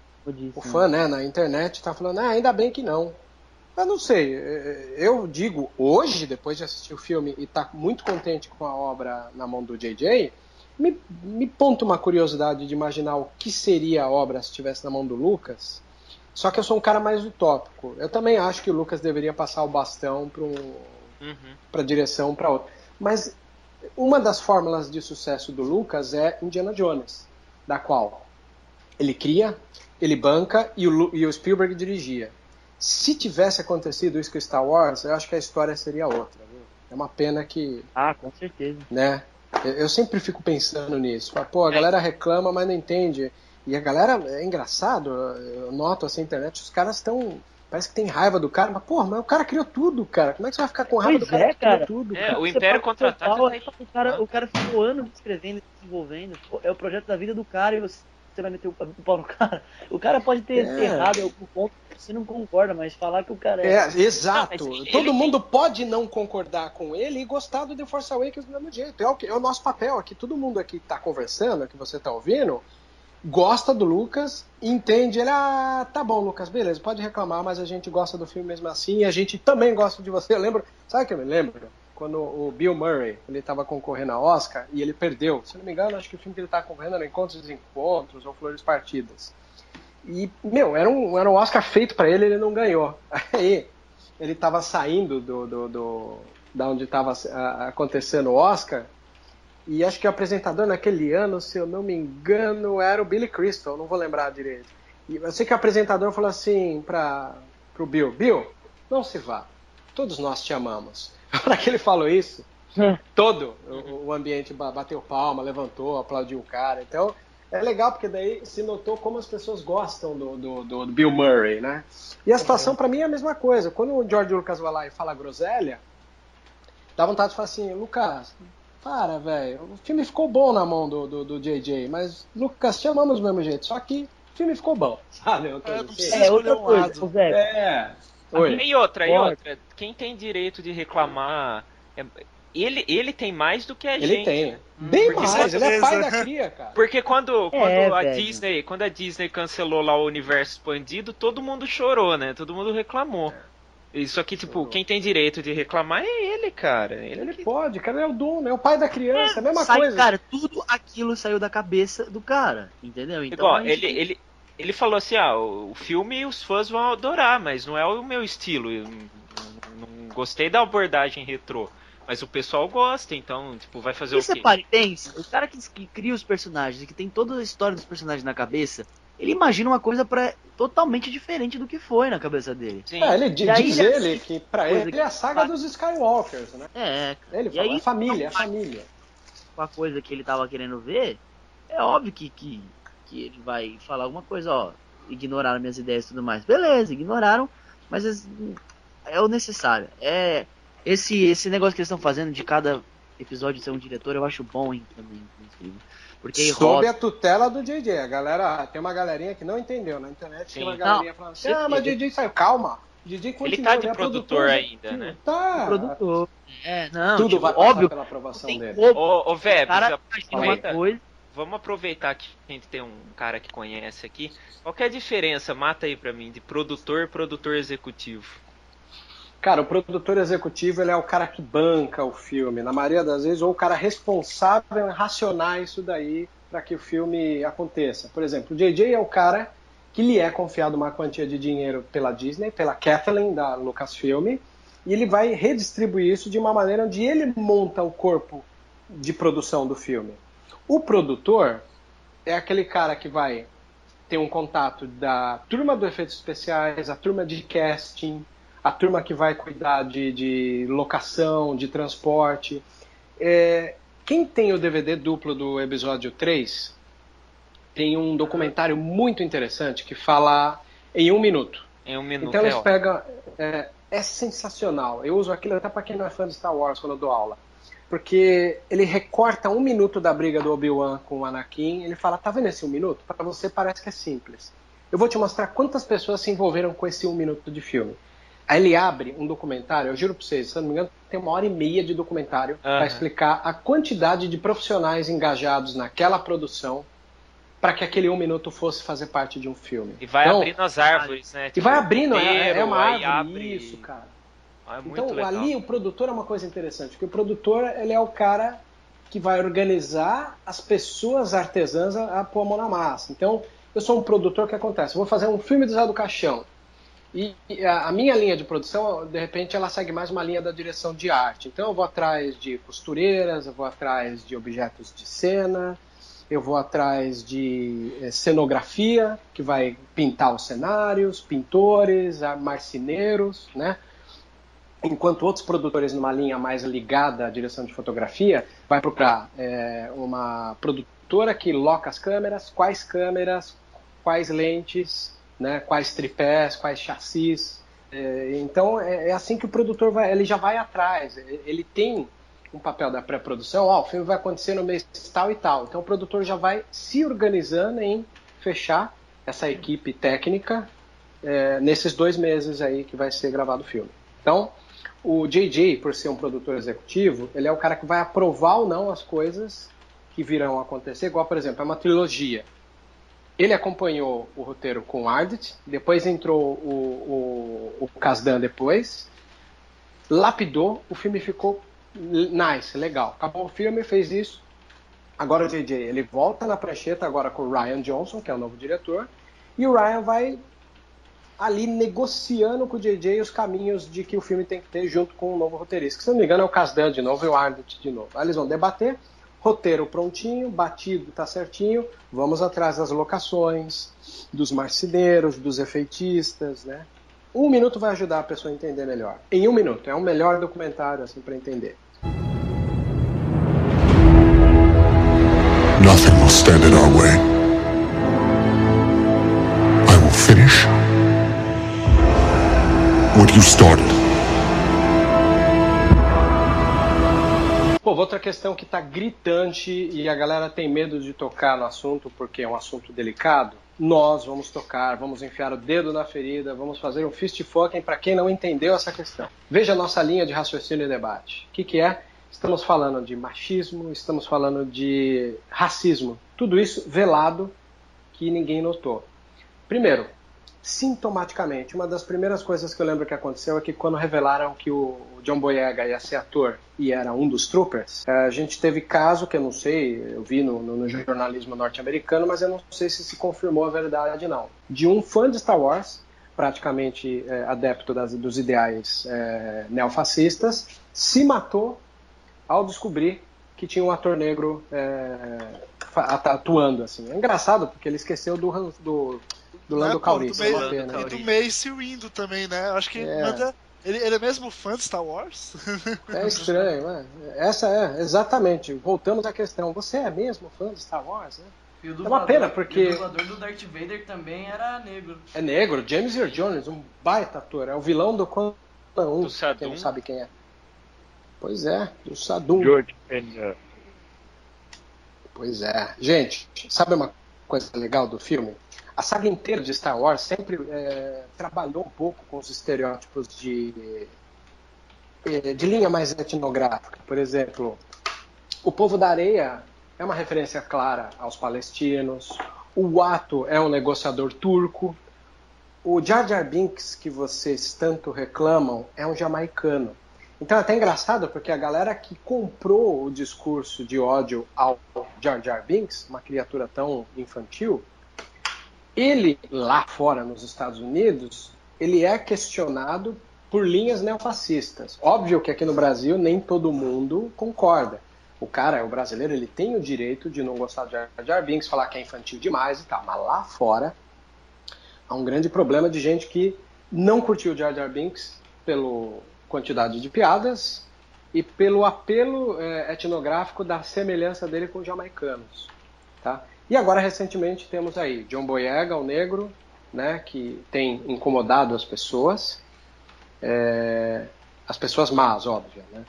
o fã, né, na internet tá falando, ah, ainda bem que não. Eu não sei. Eu digo hoje, depois de assistir o filme e estar tá muito contente com a obra na mão do JJ, me, me ponta uma curiosidade de imaginar o que seria a obra se estivesse na mão do Lucas. Só que eu sou um cara mais utópico. Eu também acho que o Lucas deveria passar o bastão para um, uhum. a direção para outra. Mas uma das fórmulas de sucesso do Lucas é Indiana Jones, da qual ele cria, ele banca e o, e o Spielberg dirigia. Se tivesse acontecido isso com Star Wars, eu acho que a história seria outra. Viu? É uma pena que. Ah, com certeza. Né? Eu sempre fico pensando nisso. Pô, a galera reclama, mas não entende. E a galera, é engraçado, eu noto assim na internet, os caras estão. Parece que tem raiva do cara, mas, porra, mas o cara criou tudo, cara. Como é que você vai ficar com raiva pois do cara é, que criou cara. tudo? É, o Império Contra-Ataca. Tá o, cara, o cara ficou anos escrevendo e desenvolvendo. É o projeto da vida do cara e você você vai meter o pau no cara. O cara pode ter É. errado em algum ponto que você não concorda, mas falar que o cara É, exato. Mas ele Todo tem- mundo pode não concordar com ele e gostar do The Force Awakens do mesmo jeito. É o, que- é o nosso papel aqui. Todo mundo aqui que tá conversando, que você tá ouvindo, gosta do Lucas, entende ele. Ah, tá bom, Lucas, beleza, pode reclamar, mas a gente gosta do filme mesmo assim e a gente também gosta de você. Eu lembro, sabe o que eu me lembro? Quando o Bill Murray ele estava concorrendo a Oscar e ele perdeu. Se não me engano, acho que o filme que ele estava concorrendo era Encontros e Desencontros ou Flores Partidas. E, meu, era um, era um Oscar feito para ele ele não ganhou. Aí, ele estava saindo do, do, do- da onde estava acontecendo o Oscar, e acho que o apresentador naquele ano, se eu não me engano, era o Billy Crystal, não vou lembrar direito. E eu sei que o apresentador falou assim para o Bill, Bill, não se vá, todos nós te amamos. Para que ele falou isso, todo o, o ambiente ba- bateu palma, levantou, aplaudiu o cara. Então, é legal porque daí se notou como as pessoas gostam do, do, do Bill Murray, né? E a situação pra mim é a mesma coisa. Quando o George Lucas vai lá e fala groselha, dá vontade de falar assim, Lucas, para, velho. O filme ficou bom na mão do, do, do JJ, mas Lucas, te amamos do mesmo jeito. Só que o filme ficou bom, sabe? É, não assim. precisa É, outra um coisa, lado. Zé. É. Oi. E outra, e Pode. outra, quem tem direito de reclamar. é- ele, ele tem mais do que a Ele gente. tem. né? Bem Porque mais, ele é pai da cria, cara. Porque quando, quando É, a velho. Disney, quando a Disney cancelou lá o universo expandido, todo mundo chorou, né? Todo mundo reclamou. Isso aqui, tipo, Chorou. quem tem direito de reclamar é ele, cara. Ele, Ele que- pode, cara, ele é o dono, é o pai da criança, é a mesma Sai, coisa. Cara, tudo aquilo saiu da cabeça do cara, entendeu? Então, Igual, gente ele, ele, ele falou assim, ah, o filme os fãs vão adorar, mas não é o meu estilo. Eu não, não gostei da abordagem retrô. Mas o pessoal gosta, então, tipo, vai fazer E o você quê? para e pensa, o cara que, que cria os personagens e que tem toda a história dos personagens na cabeça, ele imagina uma coisa pra, totalmente diferente do que foi na cabeça dele. Sim. É, ele diz ele ele que pra coisa ele que é a saga faz. dos Skywalkers, né? É, Ele fala, aí, é família, é não- família. com a coisa que ele tava querendo ver, é óbvio que, que, que ele vai falar alguma coisa, ó, ignoraram minhas ideias e tudo mais. Beleza, ignoraram, mas é o necessário. É esse esse negócio que eles estão fazendo de cada episódio ser um diretor, eu acho bom hein, também, inclusive. Porque Sob roda. a tutela do JJ. A galera, tem uma galerinha que não entendeu na internet, Sim. tem uma galerinha falando assim, ah, mas saiu. Calma, JJ continua, Ele tá de é produtor ainda, sim, né? Tá. produtor. É, não, Tudo tipo, vai óbvio. pela aprovação dele. Ô, ô Vebs, uma aproveita- coisa. Vamos aproveitar que a gente tem um cara que conhece aqui. Qual é a diferença, mata aí pra mim, de produtor e produtor executivo? Cara, o produtor executivo ele é o cara que banca o filme, na maioria das vezes, ou o cara responsável em racionar isso daí para que o filme aconteça. Por exemplo, o JJ é o cara que lhe é confiado uma quantia de dinheiro pela Disney, pela Kathleen da Lucasfilm, e ele vai redistribuir isso de uma maneira onde ele monta o corpo de produção do filme. O produtor é aquele cara que vai ter um contato da turma do efeitos especiais, a turma de casting, a turma que vai cuidar de, de locação, de transporte. É, quem tem o DVD duplo do episódio 3 tem um documentário muito interessante que fala em um minuto. Em um minuto Então é eles ótimo. pegam. É, é sensacional. Eu uso aquilo até para quem não é fã de Star Wars quando eu dou aula. Porque ele recorta um minuto da briga do Obi-Wan com o Anakin. Ele fala: tá vendo esse um minuto? Para você parece que é simples. Eu vou te mostrar quantas pessoas se envolveram com esse um minuto de filme. Aí ele abre um documentário, eu juro pra vocês, se não me engano, tem uma hora e meia de documentário Aham. para explicar a quantidade de profissionais engajados naquela produção para que aquele um minuto fosse fazer parte de um filme. E vai Então, abrindo as árvores, né? e Tipo, vai abrindo, é, é uma árvore, abre- isso, cara. Ah, é Então ali o produtor é uma coisa interessante, porque o produtor ele é o cara que vai organizar as pessoas artesãs a, a pôr a mão na massa. Então eu sou um produtor, o que acontece? Eu vou fazer um filme do Zé do Caixão. E a, a minha linha de produção, de repente, ela segue mais uma linha da direção de arte. Então eu vou atrás de costureiras, eu vou atrás de objetos de cena, eu vou atrás de eh, cenografia, que vai pintar os cenários, pintores, marceneiros, né? Enquanto outros produtores numa linha mais ligada à direção de fotografia, vai procurar eh, uma produtora que loca as câmeras, quais câmeras, quais lentes, né, quais tripés, quais chassis. É, então é, é assim que o produtor vai, ele já vai atrás. Ele ele tem um papel da pré-produção. Ó, o filme vai acontecer no mês tal e tal. Então o produtor já vai se organizando em fechar essa equipe técnica é, nesses dois meses aí que vai ser gravado o filme. Então, o JJ, por ser um produtor executivo, ele é o cara que vai aprovar ou não as coisas que virão acontecer, igual, por exemplo, é uma trilogia. Ele acompanhou o roteiro com o Ardit, depois entrou o, o, o Kasdan depois, lapidou, o filme ficou nice, legal. Acabou o filme, fez isso. Agora o JJ, ele volta na prancheta agora com o Ryan Johnson, que é o novo diretor, e o Ryan vai ali negociando com o JJ os caminhos de que o filme tem que ter junto com o novo roteirista. Que, se não me engano é o Kasdan de novo e o Ardit de novo. Aí eles vão debater, roteiro prontinho, batido, tá certinho, vamos atrás das locações, dos marceneiros, dos efeitistas, né? Um minuto vai ajudar a pessoa a entender melhor. Em um minuto, é um melhor documentário assim para entender. Nothing will stand in our way. What you started. Pô, outra questão que tá gritante e a galera tem medo de tocar no assunto porque é um assunto delicado. Nós vamos tocar, vamos enfiar o dedo na ferida, vamos fazer um fist fucking para quem não entendeu essa questão. Veja a nossa linha de raciocínio e debate. O que, que é? Estamos falando de machismo, estamos falando de racismo. Tudo isso velado que ninguém notou. Primeiro, sintomaticamente, uma das primeiras coisas que eu lembro que aconteceu é que quando revelaram que o John Boyega ia ser ator e era um dos troopers, a gente teve caso que eu não sei, eu vi no, no, no jornalismo norte-americano, mas eu não sei se se confirmou a verdade não, de um fã de Star Wars, praticamente é, adepto das, dos ideais é, neofascistas, se matou ao descobrir que tinha um ator negro é, atuando assim. É engraçado porque ele esqueceu do, do do Lando pô, Calrissian, do é uma Mace- pena. E do Mace Windu também, né? Acho que É. manda. Ele, ele é mesmo fã de Star Wars? É estranho, né? Essa é, exatamente. Voltamos à questão. Você é mesmo fã de Star Wars, né? E o É uma dublador- pena, porque- O dublador do Darth Vader também era negro. É negro, James Earl Jones, um baita ator. É o vilão do Quantum 1, Do Sadum. quem não sabe quem é. Pois é, do Sadum. George. Pois é. Gente, sabe uma coisa legal do filme? A saga inteira de Star Wars sempre é, trabalhou um pouco com os estereótipos de, eh, de linha mais etnográfica. Por exemplo, o povo da areia é uma referência clara aos palestinos. O Watto é um negociador turco. O Jar Jar Binks, que vocês tanto reclamam, é um jamaicano. Então é até engraçado porque a galera que comprou o discurso de ódio ao Jar Jar Binks, uma criatura tão infantil, ele lá fora nos Estados Unidos, ele é questionado por linhas neofascistas. Óbvio que aqui no Brasil nem todo mundo concorda. O cara, o brasileiro, ele tem o direito de não gostar de Jar Binks, falar que é infantil demais e tal. Mas lá fora há um grande problema de gente que não curtiu Jar Jar Binks pela quantidade de piadas e pelo apelo eh, etnográfico da semelhança dele com os jamaicanos, tá? E agora recentemente temos aí John Boyega, o negro, né, que tem incomodado as pessoas, eh, as pessoas más, óbvio, né?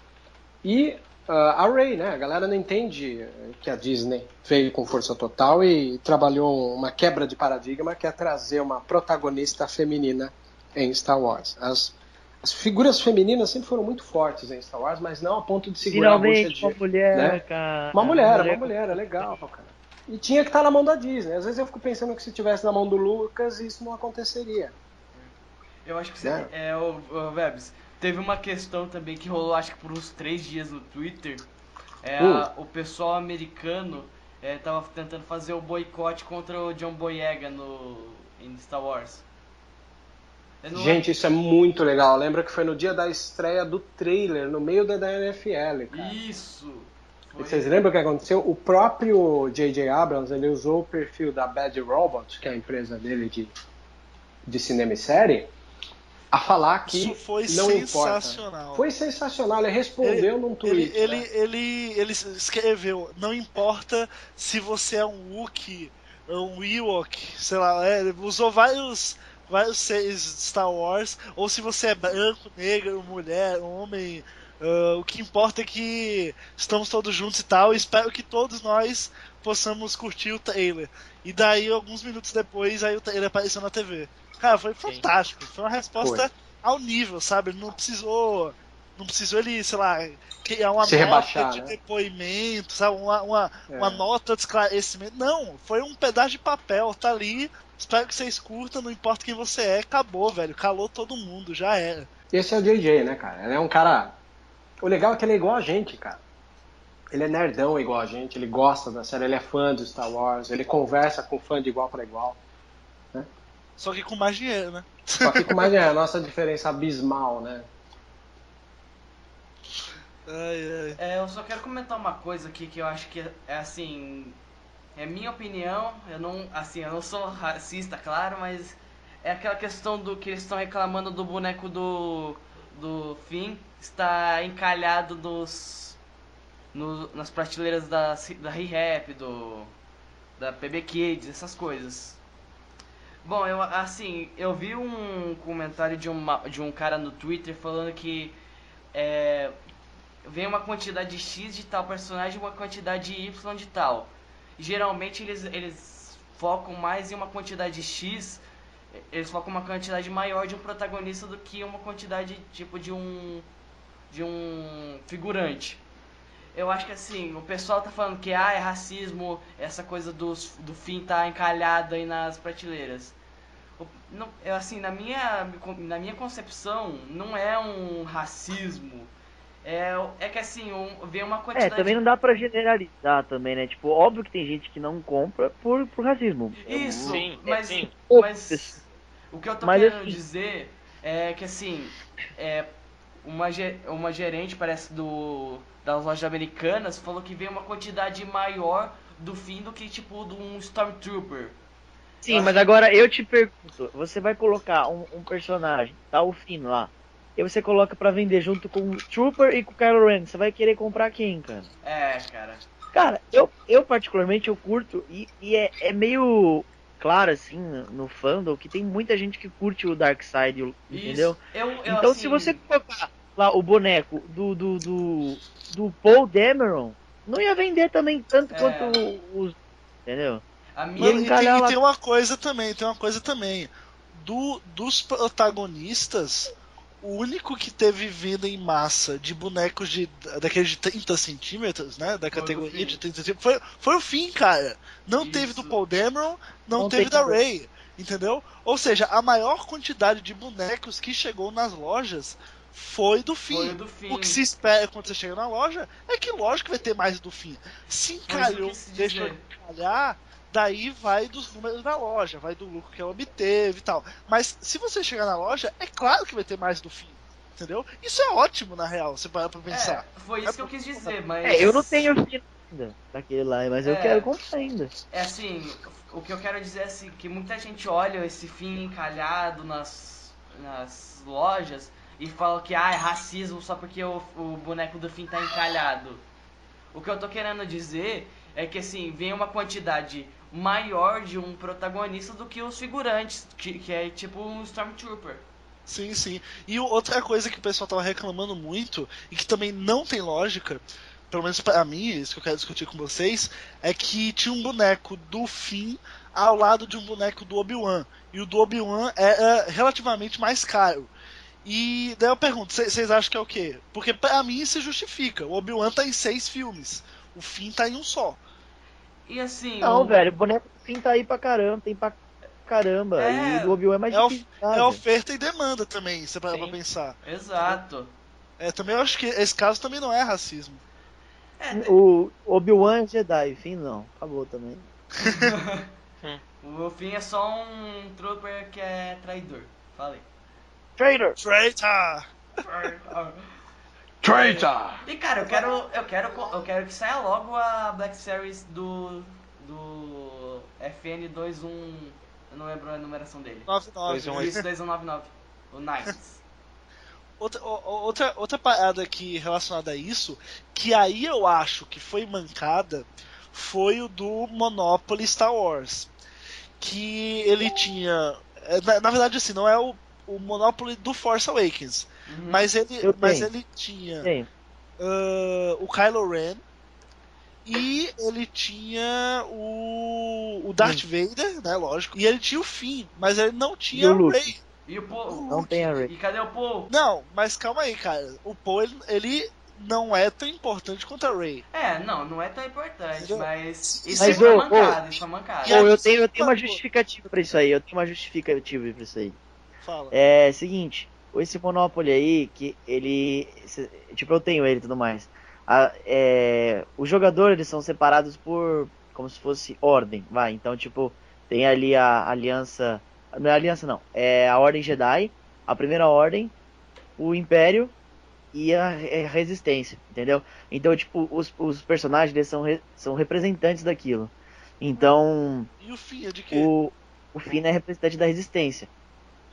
E ah, a Ray, né? A galera não entende que a Disney veio com força total e trabalhou uma quebra de paradigma que é trazer uma protagonista feminina em Star Wars. As, as figuras femininas sempre foram muito fortes em Star Wars, mas não a ponto de segurar a bucha Finalmente, de uma mulher, né? cara. uma mulher, uma mulher, é legal, cara. E tinha que estar na mão da Disney. Às vezes eu fico pensando que se tivesse na mão do Lucas, isso não aconteceria. Eu acho que você. Né? É, o, o Vebs, teve uma questão também que rolou, acho que por uns três dias no Twitter. É, Hum. a- o pessoal americano é, tava tentando fazer o boicote contra o John Boyega no, em Star Wars. Gente, isso é muito legal. Lembra que foi no dia da estreia do trailer, no meio da, da NFL, cara. Isso! Foi- vocês lembram o que aconteceu? O próprio J.J. Abrams ele usou o perfil da Bad Robot, que é a empresa dele de, de cinema e série, a falar que Isso foi não importa. sensacional. Foi sensacional. Ele respondeu num tweet. Ele, né? ele, ele, ele escreveu, não importa se você é um Wookiee, um Ewok, sei lá, é, ele usou vários, vários seres de Star Wars, ou se você é branco, negro, mulher, homem, ah, o que importa é que estamos todos juntos e tal, e espero que todos nós possamos curtir o trailer. E daí, alguns minutos depois, aí o trailer apareceu na TV. Cara, foi fantástico. Foi uma resposta Foi. ao nível, sabe? Ele não precisou. Não precisou ele, sei lá, criar uma Se nota rebaixar, de né? depoimento, sabe? Uma, uma, É. uma nota de esclarecimento. Não, foi um pedaço de papel, tá ali. Espero que vocês curtam, não importa quem você é, acabou, velho. Calou todo mundo, já era. Esse é o JJ, né, cara? Ele é um cara. O legal é que ele é igual a gente, cara. Ele é nerdão igual a gente, ele gosta da série, ele é fã do Star Wars, ele conversa com fã de igual para igual. Só que com mais dinheiro, né? Só que com mais é a nossa diferença abismal, né? Ai, ai. É, eu só quero comentar uma coisa aqui que eu acho que é assim, é minha opinião, eu não, assim, eu não sou racista, claro, mas é aquela questão do que eles estão reclamando do boneco do do Finn está encalhado nos no- nas prateleiras da da Rehap, do da PB Kids, essas coisas. Bom, eu assim, eu vi um comentário de uma de um cara no Twitter falando que é, vem uma quantidade X de tal personagem e uma quantidade Y de tal. Geralmente eles, eles focam mais em uma quantidade X, eles focam uma quantidade maior de um protagonista do que uma quantidade tipo de um de um figurante. Eu acho que assim, o pessoal tá falando que ah, é racismo, essa coisa dos, do fim tá encalhado aí nas prateleiras. Não- eu, assim, na minha, na minha concepção, não é um racismo. É, é que assim, um, vem uma É, quantidade. também não dá pra generalizar também, né? Tipo, óbvio que tem gente que não compra por, por racismo. Isso, Sim, mas, sim. mas o que eu tô Mas querendo assim- dizer é que assim, é, uma, uma gerente, parece, do das lojas americanas, falou que veio uma quantidade maior do fim do que tipo de um Stormtrooper. Sim, mas agora eu te pergunto, você vai colocar um, um personagem, tá o Finn lá, e você coloca pra vender junto com o Trooper e com o Kylo Ren, você vai querer comprar quem, cara? É, cara. Cara, eu, eu particularmente eu curto e, e é, é meio claro assim no, fandom que tem muita gente que curte o Dark Side, entendeu? Isso. Eu, eu, Então assim, se você colocar lá o boneco do do, do, do Paul Dameron, não ia vender também tanto É. quanto os, entendeu? a E minha, e, tem, e lá- tem uma coisa também, tem uma coisa também. Do, dos protagonistas, o único que teve venda em massa de bonecos de daqueles de 30 centímetros, né? Da categoria de 30 centímetros, foi, foi o fim, cara. Não Isso. teve do Paul Dameron, não, Não teve da do- Ray. Entendeu? Ou seja, a maior quantidade de bonecos que chegou nas lojas foi do fim. Foi o do Finn. O que se espera quando você chega na loja é que lógico que vai ter mais do fim. Se encalhou, quis dizer. deixou de encalhar, daí vai dos números da loja, vai do lucro que ela obteve e tal. Mas se você chegar na loja, é claro que vai ter mais do fim. Entendeu? Isso é ótimo, na real, você parar pra pensar. É, foi isso que eu quis dizer, mas. É, eu não tenho Finn ainda daquele lá, mas eu É. quero comprar ainda. É assim, o que eu quero dizer é assim, que muita gente olha esse fim encalhado nas, nas lojas e fala que ah, é racismo só porque o, o boneco do fim tá encalhado. O que eu tô querendo dizer é que assim, vem uma quantidade maior de um protagonista do que os figurantes, que, que é tipo um Stormtrooper. Sim, sim. E outra coisa que o pessoal tava reclamando muito e que também não tem lógica, pelo menos pra mim, isso que eu quero discutir com vocês, é que tinha um boneco do Finn ao lado de um boneco do Obi-Wan. E o do Obi-Wan era relativamente mais caro. E daí eu pergunto, vocês acham que é o quê? Porque pra mim se justifica. O Obi-Wan tá em seis filmes. O Finn tá em um só. E assim, Não, o- velho, o boneco do Finn tá aí pra caramba, tem pra caramba. É, e o Obi-Wan é mais É, of- difícil. é oferta e demanda também, você parar pra Sim. pensar. Exato. É, também eu acho que esse caso também não é racismo. O Obi-Wan é Jedi, o Finn não. Acabou também. O fim é só um trooper que é traidor. Falei. Traitor! Traitor! Traitor! E cara, eu quero, eu quero, eu quero que saia logo a Black Series do do FN21, eu não lembro a numeração dele. 99. Dois, um, Isso 2199. O Nice. Outra, outra, outra parada aqui relacionada a isso, que aí eu acho que foi mancada, foi o do Monopoly Star Wars. Que ele tinha. é, Na, na verdade, assim, não é o, o Monopoly do Force Awakens. Mas ele, Eu mas tenho. ele tinha ah, o Kylo Ren, E ele tinha o, o Darth Vader, né? Lógico. E ele tinha o Finn, mas ele não tinha o? Rey. E o Paul? Não tem a Ray. E cadê o Paul? Não, mas calma aí, cara. O Poe, ele, ele não é tão importante quanto a Rey. É, não, não é tão importante, Entendeu? mas isso Mas, é ô, uma mancada, isso é uma mancada. Pô, eu tenho, eu tenho uma justificativa pra isso aí. Eu tenho uma justificativa pra isso aí. Fala. É seguinte, esse Monopoly aí, que ele. Tipo, eu tenho ele e tudo mais. A- é, os jogadores eles são separados por. como se fosse ordem, vai. Então, tipo, tem ali a aliança. Não é aliança, não. É a Ordem Jedi, a primeira ordem, o Império e a Re- Resistência, entendeu? Então, tipo, os, os personagens eles são, re- são representantes daquilo. Então, E o Finn é de quê? o, o Finn é representante da Resistência.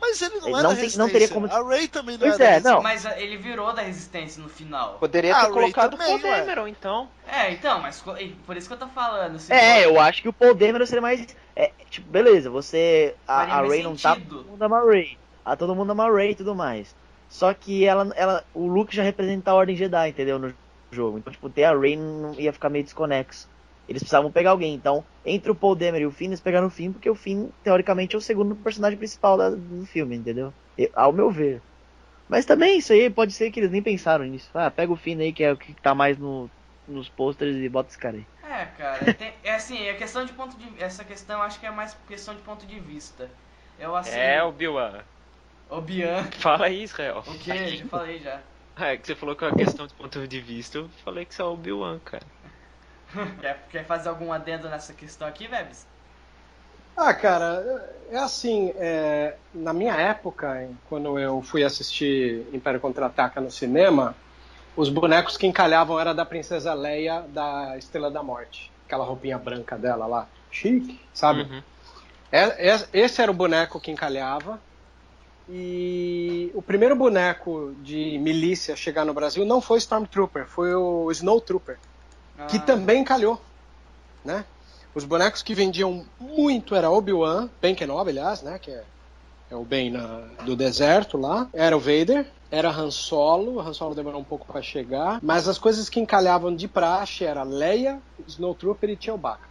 Mas ele não Ele é não da tem- não teria como- A Rey também não Pois é da é, Resistência. não. Mas ah, ele virou da resistência no final. Poderia ter Ray colocado o também, Paul ué. Dameron, então. É, então, mas e por isso que eu tô falando. se É, for- eu acho que o Paul Dameron seria mais. É, tipo, beleza, você. A, a Ray não tá. sentido. Todo mundo ama a Ray. A todo mundo ama a Ray e tudo mais. Só que ela, ela. O Luke já representa a Ordem Jedi, entendeu? No jogo. Então, tipo, ter a Ray não ia ficar meio desconexo. Eles precisavam pegar alguém. Então, entre o Paul Dameron e o Finn, eles pegaram o Finn, porque o Finn, teoricamente, é o segundo personagem principal da- do filme, entendeu? E- ao meu ver. Mas também, isso aí pode ser que eles nem pensaram nisso. Ah, pega o Finn aí, que é o que tá mais no, nos posters, e bota esse cara aí. É, cara, tem- é assim, é questão de ponto de essa questão eu acho que é mais questão de ponto de vista. Eu assim, É, o Bill. o Bian, Fala aí, Israel. o que? Já falei já. É que você falou que é uma questão de ponto de vista. Eu falei que você é o Bill cara. Quer, quer fazer algum adendo nessa questão aqui, Vebs? Ah, cara, é assim, é, na minha época, quando eu fui assistir Império Contra-Ataca no cinema, os bonecos que encalhavam era da Princesa Leia da Estrela da Morte. Aquela roupinha branca dela lá, chique, sabe? Uhum. É- é- esse era o boneco que encalhava. E o primeiro boneco de milícia a chegar no Brasil não foi Stormtrooper, foi o Snowtrooper que também calhou, né? Os bonecos que vendiam muito era Obi-Wan, Ben Kenobi, aliás, né? Que é, é o Ben na- do deserto lá. Era o Vader, era Han Solo. Han Solo demorou um pouco para chegar. Mas as coisas que encalhavam de praxe era Leia, Snowtrooper e Chewbacca.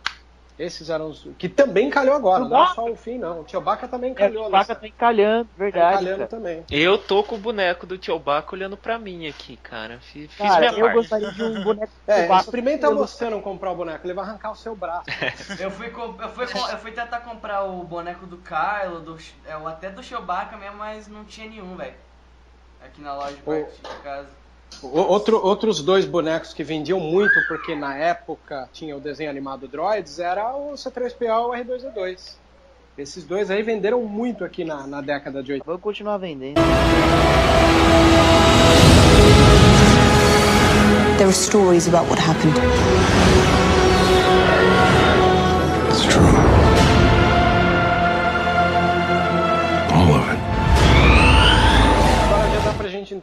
Esses eram os... Que também calhou agora, não é Chewbacca? só o fim, não. O Chewbacca também É, calhou. o Vaca nessa- tá encalhando, tá verdade. encalhando cara. também. Eu tô com o boneco do Chewbacca olhando pra mim aqui, cara. Fiz, Cara, minha eu parte. gostaria de um boneco do É, Chewbacca experimenta você não comprar o boneco, ele vai arrancar o seu braço. Eu fui, eu, fui com- eu fui tentar comprar o boneco do Kylo, do, é, o- até do Chewbacca mesmo, mas não tinha nenhum, velho. Aqui na loja de perto de casa. Outro, outros dois bonecos que vendiam muito, porque na época tinha o desenho animado Droids, era o C3PO e o R2D2. Esses dois aí venderam muito aqui na, na década de 80. Vou continuar vendendo. There are stories about what happened. It's true.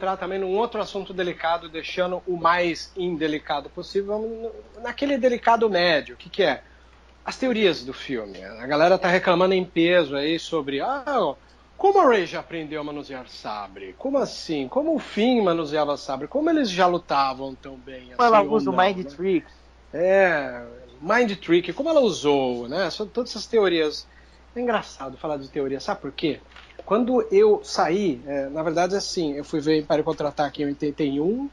Entrar também num outro assunto delicado, deixando o mais indelicado possível, naquele delicado médio. O que, que é? As teorias do filme. A galera tá reclamando em peso aí sobre. Ah, como a Ray já aprendeu a manusear sabre? Como assim? Como o Finn manuseava sabre? Como eles já lutavam tão bem Como ela assim, ou usa o Mind né? Trick. É, Mind Trick, como ela usou, né? São todas essas teorias. É engraçado falar de teoria, sabe por quê? Quando eu saí, é, na verdade, assim, eu fui ver Império Contra-Ataque em 81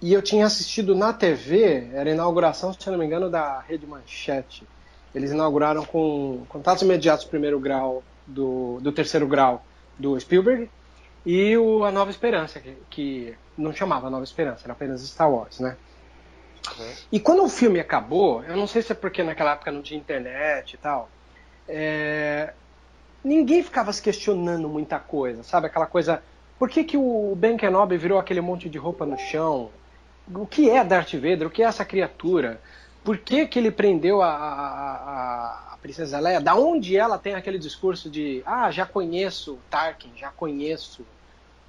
e eu tinha assistido na TV, era a inauguração, se eu não me engano, da Rede Manchete. Eles inauguraram com Contatos Imediatos Primeiro Grau, do, do Terceiro Grau, do Spielberg, e o A Nova Esperança, que, que não chamava Nova Esperança, era apenas Star Wars, né? E quando o filme acabou, eu não sei se é porque naquela época não tinha internet e tal, é, ninguém ficava se questionando muita coisa, sabe? Aquela coisa, por que, que o Ben Kenobi virou aquele monte de roupa no chão? O que é Darth Vader? O que é essa criatura? Por que, que ele prendeu a, a, a, Princesa Leia? Da onde ela tem aquele discurso de, ah, já conheço Tarkin, já conheço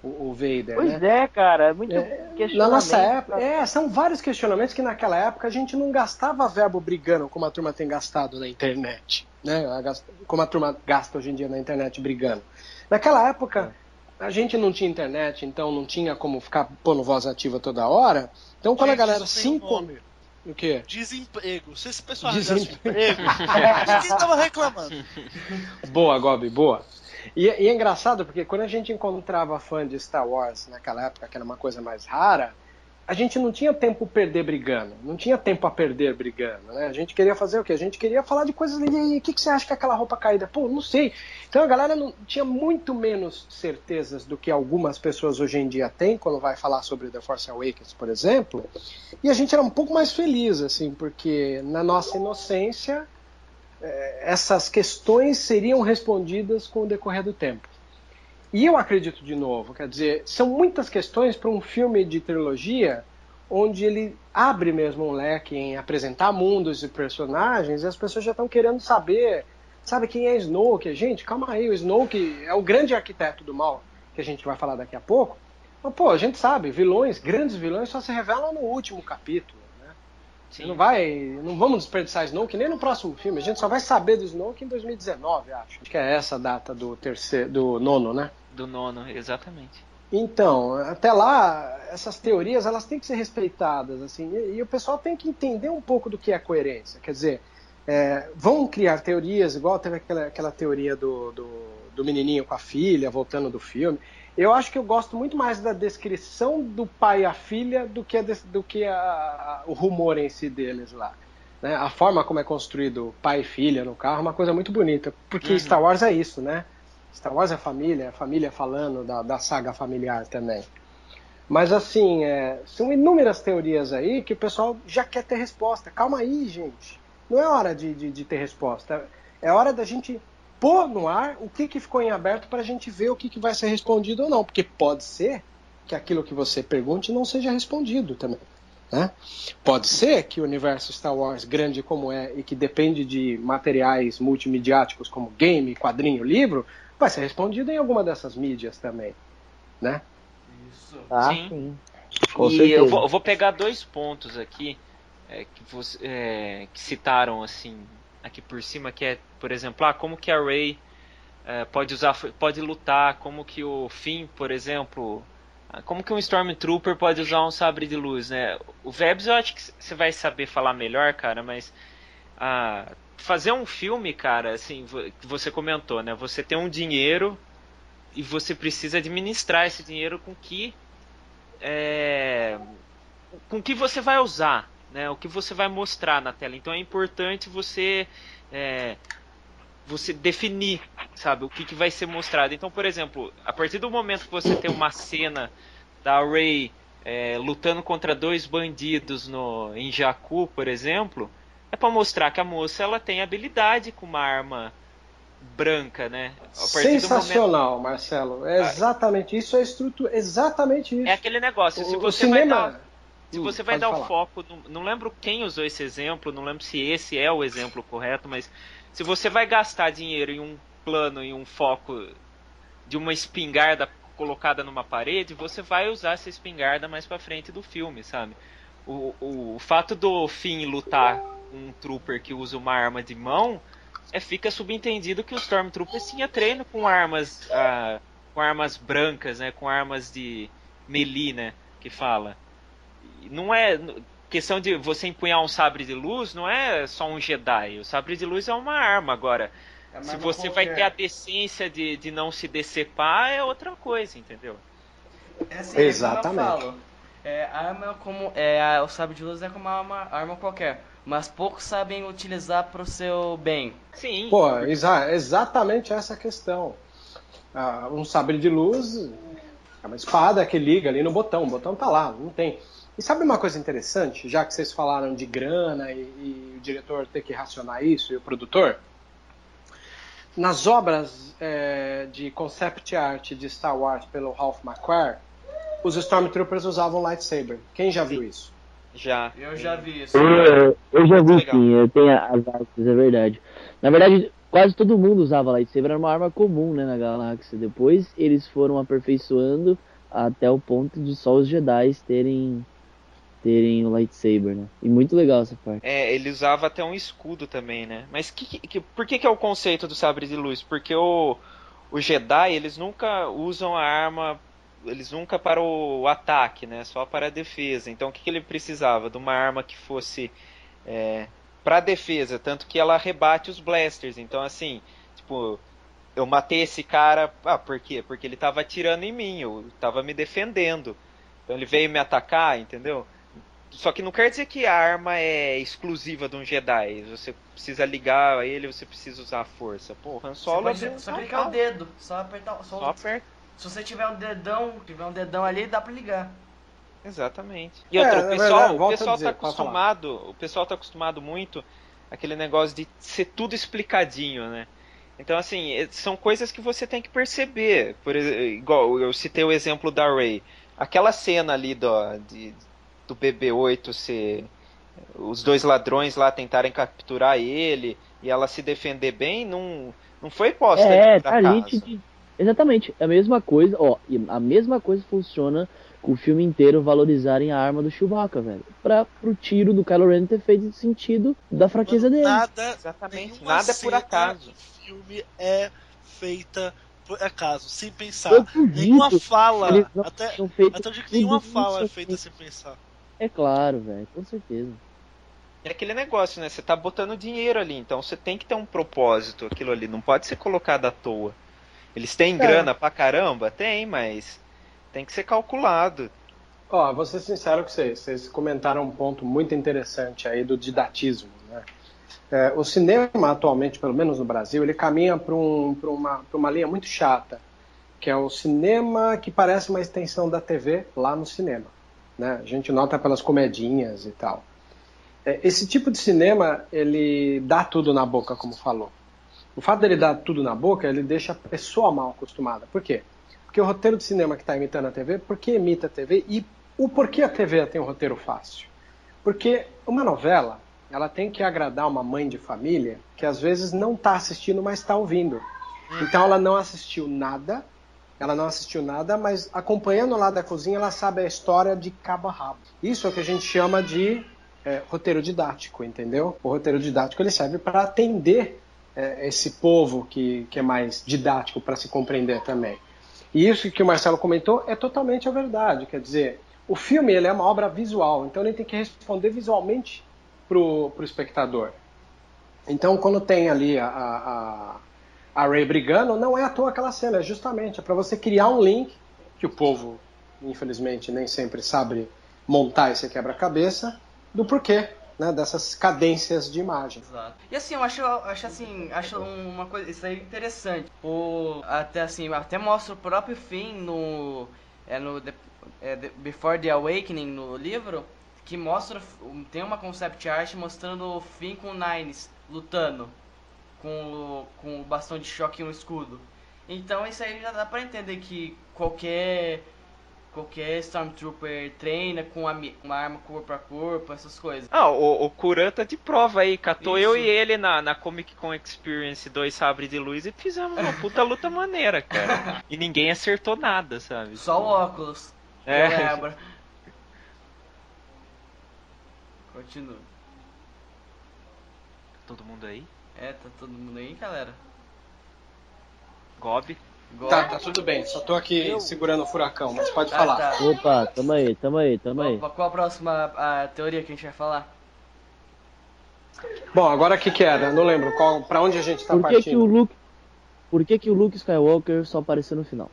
o, o Vader, Pois né? é, cara. é Muito É, questionamento. Na nossa época, é, são vários questionamentos que naquela época a gente não gastava verbo brigando como a turma tem gastado na internet, né? A Como a turma gasta hoje em dia na internet brigando. Naquela época a gente não tinha internet, então não tinha como ficar pondo voz ativa toda hora. Então quando a Gente, galera isso se tem encon- nome. O quê? Desemprego. Se esse pessoal Desemprego. arranjasse emprego, ninguém tava reclamando. Boa, Gobi, boa. E, e é engraçado porque quando a gente encontrava fã de Star Wars naquela época, que era uma coisa mais rara, a gente não tinha tempo perder brigando, não tinha tempo a perder brigando, né? A gente queria fazer o quê? A gente queria falar de coisas e aí, o que, que você acha que é aquela roupa caída? Pô, não sei. Então a galera não tinha muito menos certezas do que algumas pessoas hoje em dia têm quando vai falar sobre The Force Awakens, por exemplo. E a gente era um pouco mais feliz, assim, porque na nossa inocência essas questões seriam respondidas com o decorrer do tempo. E eu acredito de novo, quer dizer, são muitas questões para um filme de trilogia onde ele abre mesmo um leque em apresentar mundos e personagens e as pessoas já estão querendo saber, sabe quem é Snoke? Gente, calma aí, o Snoke é o grande arquiteto do mal que a gente vai falar daqui a pouco. Mas, pô, a gente sabe, vilões, grandes vilões só se revelam no último capítulo. Você não vai, não vamos desperdiçar Snoke nem no próximo filme. A gente só vai saber do Snoke em 2019, acho. Acho que é essa a data do terceiro, do nono, né? Do nono, exatamente. Então, até lá, essas teorias elas têm que ser respeitadas, assim, e, e o pessoal tem que entender um pouco do que é coerência. Quer dizer, é, vão criar teorias, igual teve aquela, aquela teoria do, do, do, menininho com a filha, voltando do filme. Eu acho que eu gosto muito mais da descrição do pai e a filha do que, a, do que a, a, o rumor em si deles lá. Né? A forma como é construído pai e filha no carro é uma coisa muito bonita, porque Uhum. Star Wars é isso, né? Star Wars é família, é família falando da, da saga familiar também. Mas assim, é, são inúmeras teorias aí que o pessoal já quer ter resposta. Calma aí, gente. Não é hora de, de, de ter resposta. É hora da gente pôr no ar o que, que ficou em aberto para a gente ver o que, que vai ser respondido ou não. Porque pode ser que aquilo que você pergunte não seja respondido também. Né? Pode ser que o universo Star Wars, grande como é e que depende de materiais multimediáticos como game, quadrinho, livro, vai ser respondido em alguma dessas mídias também. Né? Isso. Ah, Sim. e eu vou, eu vou pegar dois pontos aqui é, que, você, é, que citaram assim aqui por cima, que é, por exemplo, ah, como que a Rey é, pode usar, pode lutar, como que o Finn, por exemplo, ah, como que um Stormtrooper pode usar um sabre de luz, né? O Vebs eu acho que você vai saber falar melhor, cara, mas ah, fazer um filme, cara, assim, você comentou, né? Você tem um dinheiro e você precisa administrar esse dinheiro com que é, com que você vai usar, né? O que você vai mostrar na tela. Então é importante você é, você definir, sabe, o que, que vai ser mostrado. Então, por exemplo, a partir do momento que você tem uma cena da Ray é, lutando contra dois bandidos no em Jakku, por exemplo, é para mostrar que a moça ela tem habilidade com uma arma branca, né? Do momento- Sensacional, Marcelo. É exatamente isso, é estrutura, exatamente isso. É aquele negócio, se O- o você vai cinema- dar Se Hum, você vai dar o falar. foco, não, não lembro quem usou esse exemplo, não lembro se esse é o exemplo correto, mas se você vai gastar dinheiro em um plano, em um foco de uma espingarda colocada numa parede, você vai usar essa espingarda mais pra frente do filme, sabe? O, o, o fato do Finn lutar com um trooper que usa uma arma de mão, é, fica subentendido que o Stormtrooper tinha treino com armas, ah, com armas brancas, né? Com armas de melee, né? Que fala. Não é questão de você empunhar um sabre de luz, não é só um Jedi. O sabre de luz é uma arma agora. É Se você vai ter a decência de, de não se decepar, é outra coisa, entendeu? É assim, é como eu Exatamente. falo. É, arma como é a- o sabre de luz é como uma arma, arma qualquer, mas poucos sabem utilizar pro seu bem. Sim. Pô, exa exatamente essa questão. Ah, um sabre de luz é uma espada que liga ali no botão. O botão tá lá, não tem. E sabe uma coisa interessante, já que vocês falaram de grana e, e o diretor ter que racionar isso e o produtor? Nas obras eh, de concept art de Star Wars pelo Ralph McQuarrie, os Stormtroopers usavam lightsaber. Quem já viu isso? Já. Eu já vi isso. Eu, eu já vi Legal. sim, eu tenho as artes, é verdade. Na verdade, quase todo mundo usava lightsaber, era uma arma comum, né, na galáxia. Depois eles foram aperfeiçoando até o ponto de só os Jedi terem terem o lightsaber, né? E muito legal essa parte. É, ele usava até um escudo também, né? Mas que, que, por que, que é o conceito do sabre de luz? Porque o, o Jedi, eles nunca usam a arma eles nunca para o ataque, né? Só para a defesa. Então o que, que ele precisava? De uma arma que fosse é, para defesa, tanto que ela rebate os blasters. Então assim, tipo, eu matei esse cara, ah, por quê? Porque ele estava atirando em mim, eu estava me defendendo. Então ele veio me atacar, entendeu? Só que não quer dizer que a arma é exclusiva de um Jedi. Você precisa ligar a ele, você precisa usar a força. Pô, o Han Solo Você é pode um só clicar o dedo, só apertar, só, Só aperta. se você tiver um dedão, tiver um dedão ali, dá pra ligar. Exatamente. E É, outra, na o pessoal, o volto a pessoal dizer, tá acostumado, o pessoal tá acostumado muito aquele negócio de ser tudo explicadinho, né? Então assim, eh, são coisas que você tem que perceber. Por igual eu citei o exemplo da Ray. Aquela cena ali do de- do BB-8 ser os dois ladrões lá tentarem capturar ele e ela se defender bem, não não foi posta É, de tá de- Exatamente. É a mesma coisa, ó. A mesma coisa funciona com o filme inteiro valorizarem a arma do Chewbacca, velho. Pra, pro tiro do Kylo Ren ter feito sentido da fraqueza Mano, dele. Nada, Exatamente. Nada é por acaso. do filme é feita por acaso, sem pensar. Nenhuma fala, até, até eu digo que nenhuma fala é feita sem pensar. É claro, velho, com certeza. É aquele negócio, né? Você tá botando dinheiro ali, então você tem que ter um propósito aquilo ali, não pode ser colocado à toa. Eles têm grana pra caramba? Tem, mas tem que ser calculado. Ó, vou ser sincero com vocês, vocês comentaram um ponto muito interessante aí do didatismo, né? É, o cinema atualmente, pelo menos no Brasil, ele caminha para um, uma, pra uma linha muito chata, que é o cinema que parece uma extensão da TV lá no cinema. Né? A gente nota pelas comedinhas e tal. É, esse tipo de cinema, ele dá tudo na boca, como falou. O fato dele dar tudo na boca, ele deixa a pessoa mal acostumada. Por quê? Porque o roteiro de cinema que está imitando a TV, por que imita a TV e o porquê a TV tem um roteiro fácil? Porque uma novela, ela tem que agradar uma mãe de família que às vezes não está assistindo, mas está ouvindo. Então ela não assistiu nada, ela não assistiu nada, mas acompanhando lá da cozinha, ela sabe a história de cabo a rabo. Isso é o que a gente chama de é, roteiro didático, entendeu? O roteiro didático ele serve para atender é, esse povo que, que é mais didático para se compreender também. E isso que o Marcelo comentou é totalmente a verdade. Quer dizer, o filme ele é uma obra visual, então ele tem que responder visualmente para o espectador. Então, quando tem ali a, a, a Ray brigando, não é à toa aquela cena, é justamente é para você criar um link que o povo, infelizmente, nem sempre sabe montar esse quebra-cabeça do porquê né, dessas cadências de imagem. Exato. E assim, eu acho, acho assim, acho uma coisa, isso aí interessante. O, até assim, até mostra o próprio fim no, é no é, Before the Awakening no livro, que mostra, tem uma concept art mostrando o fim com o Nines lutando com o, com o bastão de choque e um escudo. Então isso aí já dá pra entender que qualquer qualquer Stormtrooper treina com uma arma corpo a corpo, essas coisas. Ah, o, o Kuran tá de prova aí. Catou Isso. eu e ele na, na Comic Con Experience 2 Sabre de Luz e fizemos uma puta luta maneira, cara. E ninguém acertou nada, sabe? Só o óculos. É. Eu lembro. Continua. Todo mundo aí? É, tá todo mundo aí, galera? Gob? Tá, tá tudo bem, só tô aqui segurando o furacão, mas pode Ah, falar. tá. Opa, tamo aí, tamo aí, tamo aí. Qual, a próxima a teoria que a gente vai falar? Bom, agora o que que era? Não lembro qual, para onde a gente tá Por que, que partindo. o Luke. Por que, que o Luke Skywalker só apareceu no final?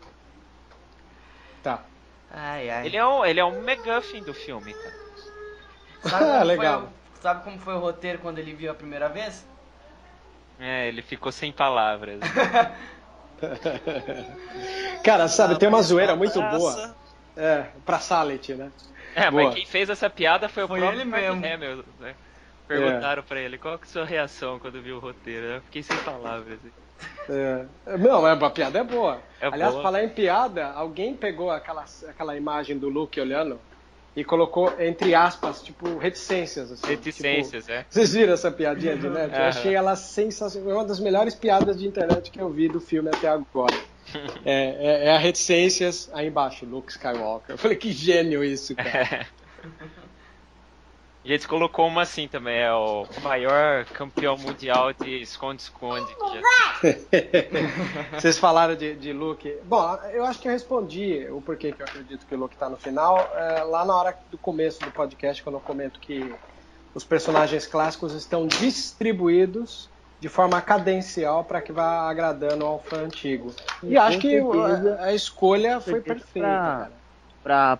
Tá. Ai, ai. Ele é um, ele é um McGuffin do filme, cara. Sabe como Ah, foi legal. o- sabe como foi o roteiro quando ele viu a primeira vez? É, ele ficou sem palavras. Cara, sabe, tem uma zoeira muito boa. É, pra Salet, né? É, Boa. mas quem fez essa piada foi, Foi o próprio ele mesmo. Hamill, né? Perguntaram pra ele qual que é a sua reação quando viu o roteiro. Eu fiquei sem palavras. É, não, é, a piada é boa. É Aliás, boa. falar em piada, alguém pegou aquela, aquela imagem do Luke olhando e colocou entre aspas, tipo, reticências. Assim, Reticências, é. Tipo, vocês viram essa piadinha de net? Eu achei ela sensacional. É uma das melhores piadas de internet que eu vi do filme até agora. É, é, é a reticências aí embaixo, Luke Skywalker. Eu falei, que gênio isso, cara. A gente colocou uma assim também, é o maior campeão mundial de esconde-esconde. Vocês falaram de, de Luke. Bom, eu acho que eu respondi o porquê que eu acredito que o Luke tá no final. é, lá na hora do começo do podcast, quando eu comento que os personagens clássicos estão distribuídos de forma cadencial para que vá agradando ao fã antigo. E Com acho que certeza. a, a escolha foi perfeita, pra-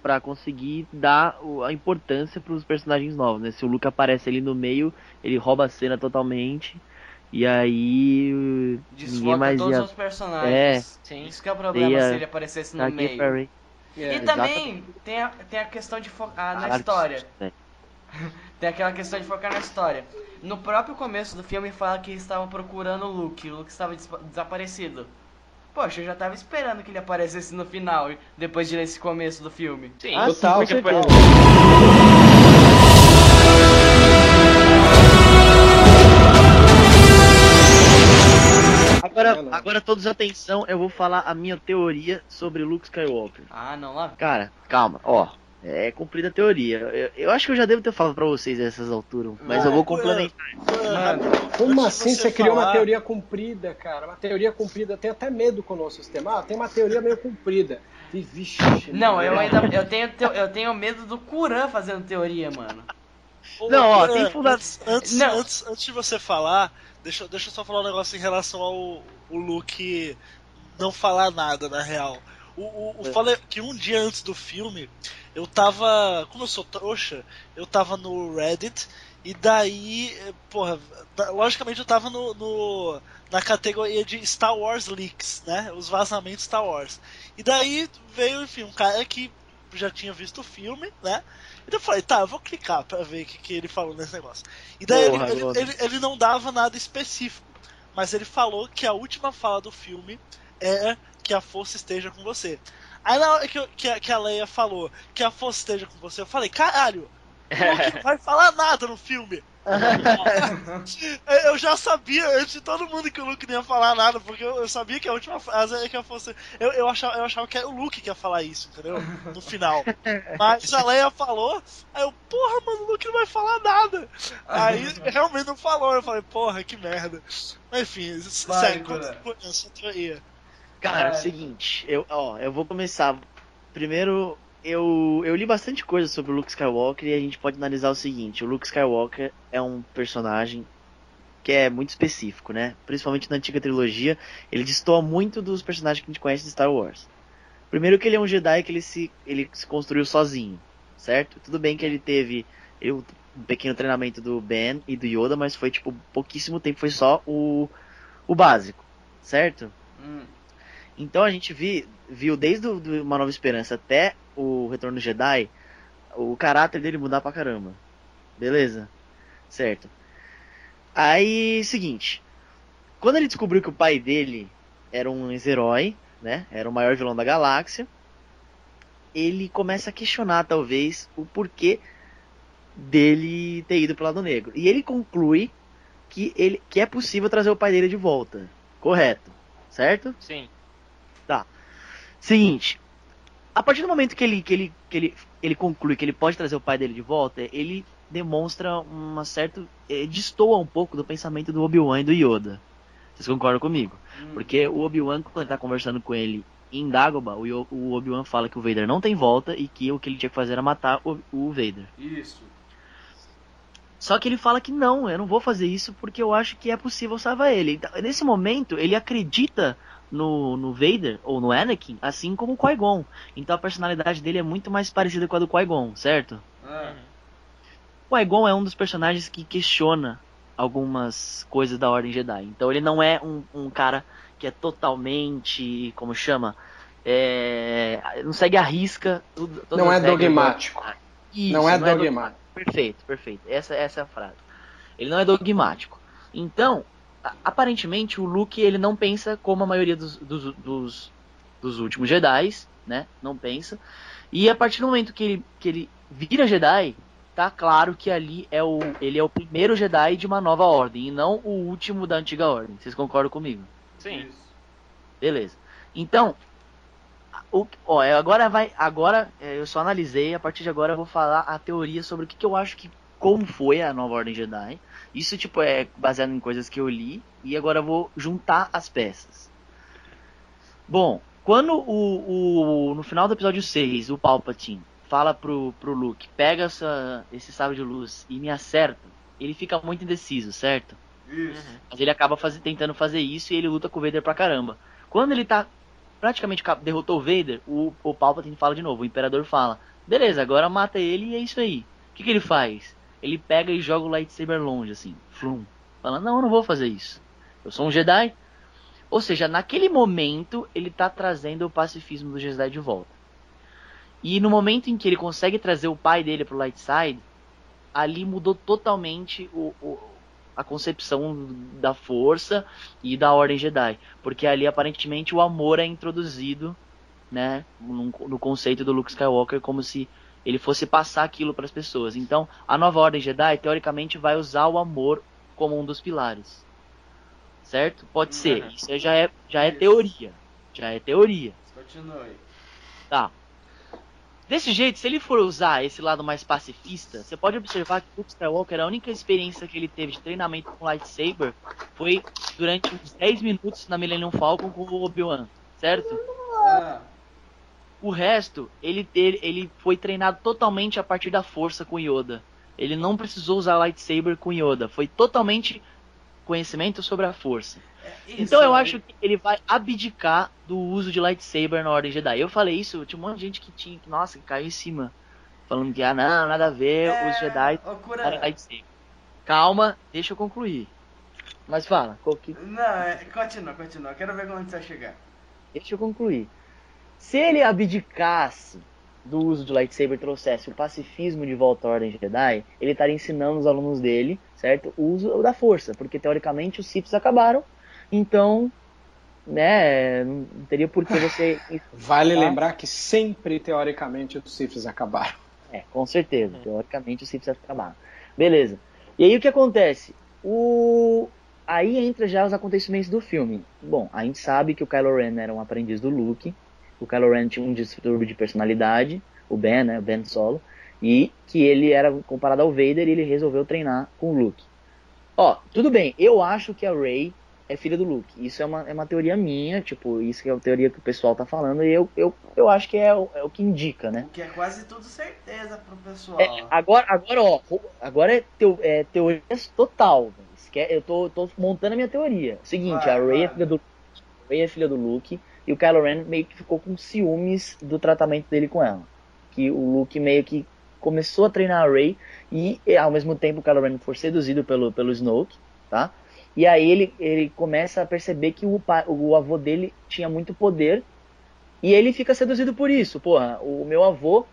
pra conseguir dar o- a importância pros personagens novos, né? Se o Luke aparece ali no meio, ele rouba a cena totalmente. E aí. ninguém Desfoca mais todos ia. os personagens. É. Sim. Isso que é o problema Ia- se ele aparecesse no Tá aqui meio. Rey. É. E também tem a, tem a questão de focar na história. né? Tem aquela questão de focar na história. No próprio começo do filme fala que eles estavam procurando o Luke, o Luke estava des- desaparecido. Poxa, eu já tava esperando que ele aparecesse no final, depois de ler esse começo do filme. Sim, Ah, porque foi-. Agora, agora todos atenção, eu vou falar a minha teoria sobre Luke Skywalker. Ah, não, lá. Cara, calma, ó. É cumprida a teoria. Eu, eu acho que eu já devo ter falado pra vocês essas alturas, mas eu vou complementar. Mano, como assim você você criou uma falar- teoria comprida, cara? Uma teoria comprida, eu tenho até medo com o nosso sistema. Ah, tem uma teoria meio comprida. E, vixe, Não, eu mano. ainda eu tenho, eu tenho medo do Kuran fazendo teoria, mano. Ô, Não, ó, tem funda- Antes, antes, Não. antes, antes de você falar, deixa, eu- deixa eu só falar um negócio em relação ao o Luke não falar nada, na real. O, o, o É. falei que um dia antes do filme, eu tava. Como eu sou trouxa, eu tava no Reddit. E daí, eh, porra, logicamente eu tava no, no- na categoria de Star Wars Leaks, né? Os vazamentos Star Wars. E daí veio, enfim, um cara que já tinha visto o filme, né? Então eu falei, tá, eu vou clicar pra ver o que, que ele falou nesse negócio. E daí Porra, ele, ele, ele, ele não dava nada específico, mas ele falou que a última fala do filme é que a força esteja com você. Aí na hora que, eu- que, a, que a Leia falou que a força esteja com você, eu falei, caralho, o Luke não vai falar nada no filme. Eu já sabia antes de todo mundo que o Luke não ia falar nada, porque eu, eu sabia que a última frase é que a força. Eu, eu, achava, eu achava que era o Luke que ia falar isso, entendeu? No final. Mas a Leia falou, aí eu, porra, mano, o Luke não vai falar nada. Aí realmente não falou, eu falei, porra, que merda. Mas enfim, Vai, sério, a sua teoria. Cara, é o É. seguinte, eu, ó, eu vou começar. Primeiro, eu, eu li bastante coisa sobre o Luke Skywalker e a gente pode analisar o seguinte: o Luke Skywalker é um personagem que é muito específico, né? Principalmente na antiga trilogia, ele destoa muito dos personagens que a gente conhece de Star Wars. Primeiro que ele é um Jedi que ele se, ele se construiu sozinho, certo? Tudo bem que ele teve ele- um pequeno treinamento do Ben e do Yoda, mas foi tipo pouquíssimo tempo, foi só o, o básico, certo? Hum. Então a gente vi, viu desde o- do Uma Nova Esperança até o Retorno do Jedi, o caráter dele mudar pra caramba. Beleza? Certo. Aí, seguinte. Quando ele descobriu que o pai dele era um ex-herói, né? Era o maior vilão da galáxia. Ele começa a questionar, talvez, o porquê dele ter ido pro lado negro. E ele conclui que, ele, que é possível trazer o pai dele de volta. Correto. Certo? Sim. Seguinte, a partir do momento que ele, que ele, que ele, ele conclui que ele pode trazer o pai dele de volta, ele demonstra uma certa. eh, destoa um pouco do pensamento do Obi-Wan e do Yoda. Vocês concordam comigo? Hum. Porque o Obi-Wan, quando ele tá conversando com ele em Dagobah, o, o Obi-Wan fala que o Vader não tem volta e que o que ele tinha que fazer era matar o, o Vader. Isso. Só que ele fala que não, eu não vou fazer isso porque eu acho que é possível salvar ele. Então, nesse momento, ele acredita no, no Vader, ou no Anakin, assim como o Qui-Gon. Então a personalidade dele é muito mais parecida com a do Qui-Gon, certo? Ah. O Qui-Gon é um dos personagens que questiona algumas coisas da Ordem Jedi. Então ele não é um, um cara que é totalmente, como chama, é, não segue a risca. tudo- Não as é regras da- dogmático. Isso, não é dogmático. dogmático. Perfeito, perfeito. Essa, essa é a frase. Ele não é dogmático. Então, aparentemente, o Luke ele não pensa como a maioria dos, dos, dos, dos últimos Jedi, né? Não pensa. E a partir do momento que ele, que ele vira Jedi, tá claro que ali é o, ele é o primeiro Jedi de uma nova ordem e não o último da antiga ordem. Vocês concordam comigo? Sim. Beleza. Então, o, ó, é, agora vai. Agora é, eu só analisei, a partir de agora eu vou falar a teoria sobre o que, que eu acho que como foi a nova Ordem Jedi. Isso, tipo, é baseado em coisas que eu li. E agora eu vou juntar as peças. Bom, quando o, o no final do episódio 6, o Palpatine fala pro, pro Luke, pega essa, esse sábio de luz e me acerta, ele fica muito indeciso, certo? Isso. Mas ele acaba faz- tentando fazer isso e ele luta com o Vader pra caramba. Quando ele tá praticamente ca- derrotou o Vader, o, o Palpatine fala de novo, o Imperador fala, beleza, agora mata ele e é isso aí. O que, que ele faz? Ele pega e joga o lightsaber longe, assim, flum. Fala, não, eu não vou fazer isso. Eu sou um Jedi. Ou seja, naquele momento ele tá trazendo o pacifismo do Jedi de volta. E no momento em que ele consegue trazer o pai dele pro light side, ali mudou totalmente o, o- a concepção da força e da ordem Jedi, porque ali aparentemente o amor é introduzido, né, no, no conceito do Luke Skywalker como se ele fosse passar aquilo para as pessoas. Então, a nova ordem Jedi teoricamente vai usar o amor como um dos pilares. Certo? Pode ser. Uhum. Isso já é já é Isso. teoria. Já é teoria. Continue. Tá. Desse jeito, se ele for usar esse lado mais pacifista, você pode observar que o Luke Skywalker, a única experiência que ele teve de treinamento com lightsaber foi durante uns 10 minutos na Millennium Falcon com o Obi-Wan, certo? Ah, O resto, ele, ele, ele foi treinado totalmente a partir da força com Yoda. Ele não precisou usar lightsaber com Yoda, foi totalmente conhecimento sobre a força. isso, Então eu né? acho que ele vai abdicar do uso de lightsaber na Ordem Jedi. Eu falei isso, tinha um monte de gente que tinha, que, nossa, que caiu em cima. Falando que, ah, não, nada a ver, É, os Jedi usarem lightsaber. Calma, deixa eu concluir. Mas fala, qual que- Não, é, continua, continua. Quero ver onde você vai chegar. deixa eu concluir. Se ele abdicasse do uso do lightsaber e trouxesse o pacifismo de volta à Ordem Jedi, ele estaria ensinando os alunos dele, certo? O uso da força, porque teoricamente os Siths acabaram, então, né, não teria por que você Vale Tá. lembrar que sempre, teoricamente, os Siths acabaram. É, com certeza. Teoricamente os Siths acabaram. Beleza. E aí o que acontece? O... Aí entra já os acontecimentos do filme. Bom, a gente sabe que o Kylo Ren era um aprendiz do Luke. O Kylo Ren tinha um distúrbio de personalidade. O Ben, né? O Ben Solo. E que ele era comparado ao Vader e ele resolveu treinar com o Luke. Ó, tudo bem. Eu acho que a Rey é filha do Luke. Isso é uma, é uma teoria minha. Tipo, isso que é a teoria que o pessoal tá falando. E eu, eu, eu acho que é o, é o que indica, né? O que é quase tudo certeza pro pessoal. É, agora, agora, ó, agora é, teo, é teoria total. Eu tô, tô montando a minha teoria. Seguinte, Vai, a Rey é filha do Rey é filha do Luke e o Kylo Ren meio que ficou com ciúmes do tratamento dele com ela. Que o Luke meio que começou a treinar a Rey e ao mesmo tempo o Kylo Ren foi seduzido pelo pelo Snoke, tá? E aí ele, ele começa a perceber que o, o avô dele tinha muito poder e ele fica seduzido por isso. Porra, o meu avô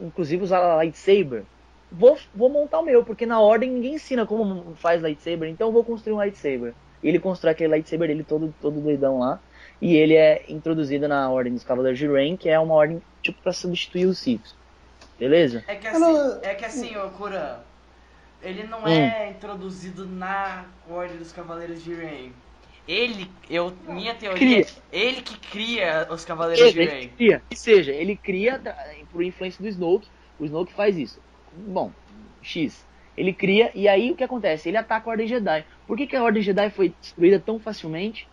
inclusive usar lightsaber. Vou, vou montar o meu, porque na ordem ninguém ensina como faz lightsaber, então eu vou construir um lightsaber. E ele constrói aquele lightsaber dele todo, todo doidão lá. E ele é introduzido na ordem dos Cavaleiros de Rain, que é uma ordem tipo para substituir os Sith. Beleza? É que assim, é que assim, ô Cura, ele não Hum. é introduzido na Ordem dos Cavaleiros de Rain. Ele, eu, minha teoria, Cria. ele que cria os Cavaleiros de Ele Rain. cria, que seja, ele cria por influência do Snoke. O Snoke faz isso. Bom, X. Ele cria e aí o que acontece? Ele ataca a Ordem Jedi. Por que, que a Ordem Jedi foi destruída tão facilmente?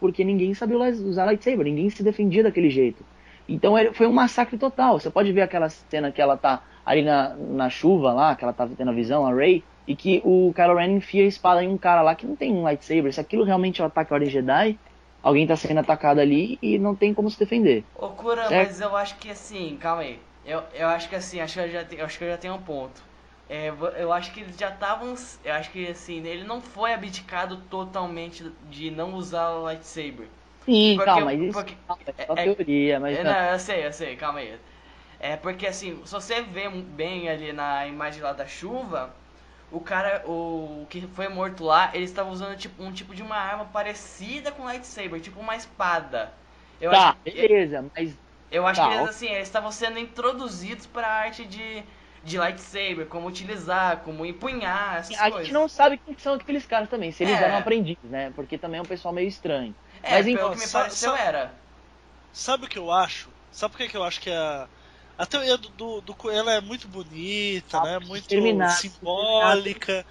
Porque ninguém sabia usar lightsaber, ninguém se defendia daquele jeito. Então foi um massacre total. Você pode ver aquela cena que ela tá ali na, na chuva lá, que ela tá tendo a visão, a Rey, e que o Kylo Ren enfia a espada em um cara lá que não tem um lightsaber. Se aquilo realmente é um ataque à Ordem Jedi, alguém tá sendo atacado ali e não tem como se defender. Ô Cura, mas eu acho que assim, calma aí. Eu, eu acho que assim, acho que eu já, acho que eu já tenho um ponto. É, eu acho que eles já estavam. Eu acho que assim, ele não foi abdicado totalmente de não usar o lightsaber. Sim, Porque- calma, isso porque- é só é- teoria, mas É, não. eu sei, eu sei, calma aí. É porque assim, se você vê bem ali na imagem lá da chuva, o cara, o que foi morto lá, ele estava usando tipo, um tipo de uma arma parecida com lightsaber, tipo uma espada. Eu tá, acho, beleza, mas eu acho tá, que eles ok. assim, eles estavam sendo introduzidos para a arte de, de lightsaber, como utilizar, como empunhar, essas a coisas. gente não sabe quem são aqueles caras também, se eles É. eram aprendizes, né? Porque também é um pessoal meio estranho. É, mas pelo que me pareceu só- era. Sabe o que eu acho? Sabe por que eu acho que a, A teoria do, do, do ela é muito bonita, Ah, né? Muito terminar, simbólica.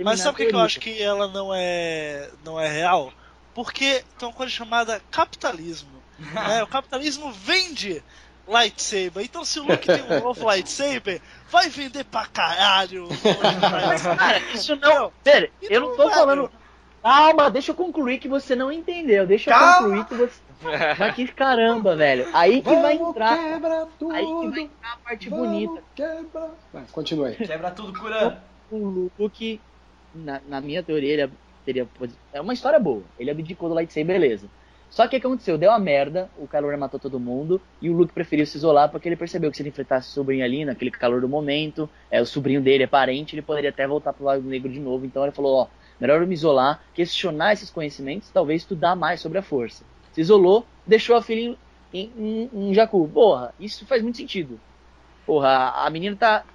Mas Terminar sabe por que eu acho que ela não é, não é real? Porque tem uma coisa chamada capitalismo. né? O capitalismo vende lightsaber. Então se o Luke tem um novo lightsaber, vai vender pra caralho. Mas, cara, isso não. Pera, eu não tô vai, falando. Calma, deixa eu concluir que você não entendeu. Deixa eu Calma. concluir que você. Mas que caramba, velho. Aí que vai Vamos entrar. quebra tudo. Aí que vai entrar a parte vamos bonita. quebra. Vai, continue aí. Quebra tudo, Kuran. O Luke, na, na minha teoria, ele teria. É uma história boa. Ele abdicou do lightsaber, beleza. Só que o que aconteceu? Deu a merda, o Kylo Ren matou todo mundo, e o Luke preferiu se isolar porque ele percebeu que se ele enfrentasse o sobrinho ali, naquele calor do momento, é, o sobrinho dele é parente, ele poderia até voltar pro lado negro de novo. Então ele falou, ó, melhor eu me isolar, questionar esses conhecimentos, talvez estudar mais sobre a força. Se isolou, deixou a filha em, em, em Jakku. Porra, isso faz muito sentido. Porra, a- a menina tá,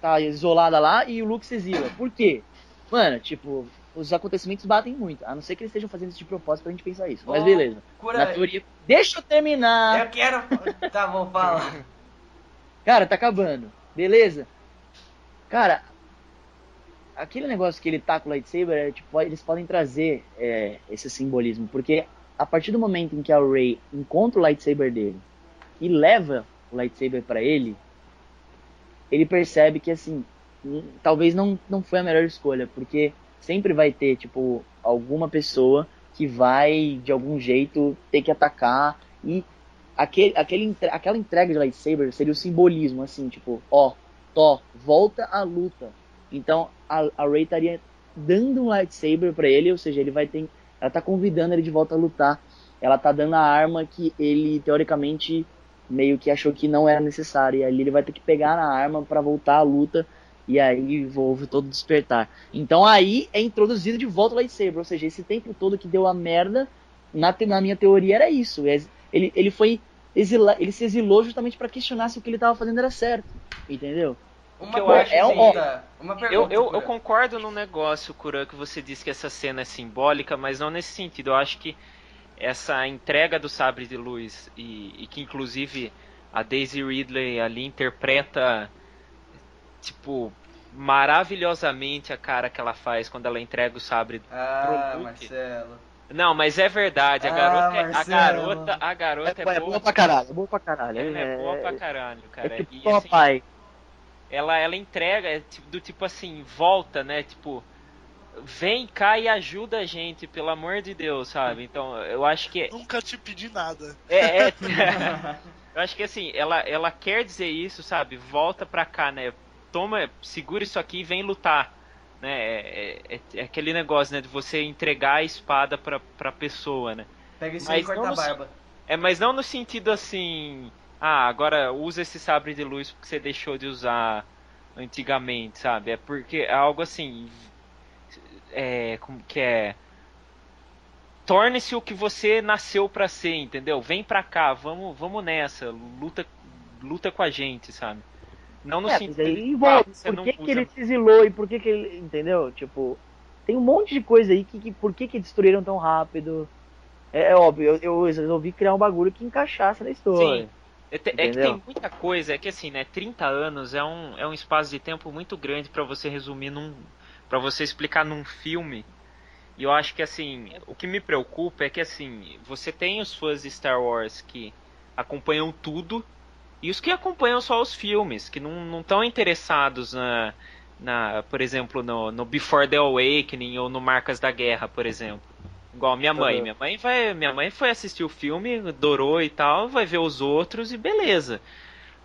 tá isolada lá e o Luke se exila. Por quê? Mano, tipo, os acontecimentos batem muito. A não ser que eles estejam fazendo isso de propósito pra gente pensar isso. Mas beleza. Na Kuran, teoria. Deixa eu terminar! eu quero. Tá bom, fala. Cara, tá acabando. Beleza? Cara, aquele negócio que ele tá com o lightsaber, é, tipo, eles podem trazer é, esse simbolismo. Porque a partir do momento em que a Rey encontra o lightsaber dele e leva o lightsaber pra ele, ele percebe que, assim, talvez não, não foi a melhor escolha. Porque sempre vai ter, tipo, alguma pessoa que vai, de algum jeito, ter que atacar e aquele, aquele, aquela entrega de lightsaber seria o simbolismo, assim, tipo, ó, Tó, volta à luta. Então a, a Rey estaria dando um lightsaber pra ele, ou seja, ele vai ter. Ela tá convidando ele de volta a lutar. Ela tá dando a arma que ele, teoricamente, meio que achou que não era necessária. E ali ele vai ter que pegar na arma pra voltar à luta. E aí houve todo o despertar. Então aí é introduzido de volta o lightsaber. Ou seja, esse tempo todo que deu a merda, na, te- na minha teoria era isso. Ele, ele foi exila, ele se exilou justamente pra questionar se o que ele tava fazendo era certo. Entendeu? Uma que eu pergunta, acho é um- uma Eu, pergunta. eu, eu Kuran. concordo no negócio, Kuran, que você disse que essa cena é simbólica, mas não nesse sentido. Eu acho que essa entrega do sabre de luz e, e que inclusive a Daisy Ridley ali interpreta tipo maravilhosamente a cara que ela faz quando ela entrega o sabre. Ah, pro Luke. Marcelo. Não, mas é verdade, a Ah, garota, é- a garota, a garota é, é, boa, boa pra caralho, é boa pra caralho. ela é boa pra é, caralho, cara. é tipo E, o assim, papai. ela, ela entrega é tipo- do tipo assim, volta, né? Tipo, vem cá e ajuda a gente, pelo amor de Deus, sabe? Então, eu acho que Nunca te pedi nada. é, é- eu acho que assim, ela, ela quer dizer isso, sabe? Volta pra cá, né? Toma, segura isso aqui e vem lutar. Né? É, é- é aquele negócio, né? De você entregar a espada pra, pra pessoa, né? Pega isso e corta a barba. É, mas não no sentido assim, ah, agora usa esse sabre de luz porque você deixou de usar antigamente, sabe? É porque é algo assim, é, como que é? Torne-se o que você nasceu pra ser, entendeu? Vem pra cá, vamos, vamos nessa, luta, luta com a gente, sabe? Não no É, sentido aí de, envolve. ah, Por que, que ele se exilou e por que, que ele. Entendeu? Tipo, tem um monte de coisa aí que, que por que, que destruíram tão rápido. É, é óbvio, eu, eu resolvi criar um bagulho que encaixasse na história. Sim. É, te- é que tem muita coisa, é que assim, né, 30 anos é um, é um espaço de tempo muito grande pra você resumir num. para você explicar num filme. E eu acho que assim, o que me preocupa é que assim, você tem os fãs de Star Wars que acompanham tudo, e os que acompanham só os filmes, que não estão interessados na, na, por exemplo, no, no Before the Awakening ou no Marcas da Guerra, por exemplo. Igual minha mãe, Uhum. minha mãe vai, minha mãe foi assistir o filme, adorou e tal, vai ver os outros e beleza.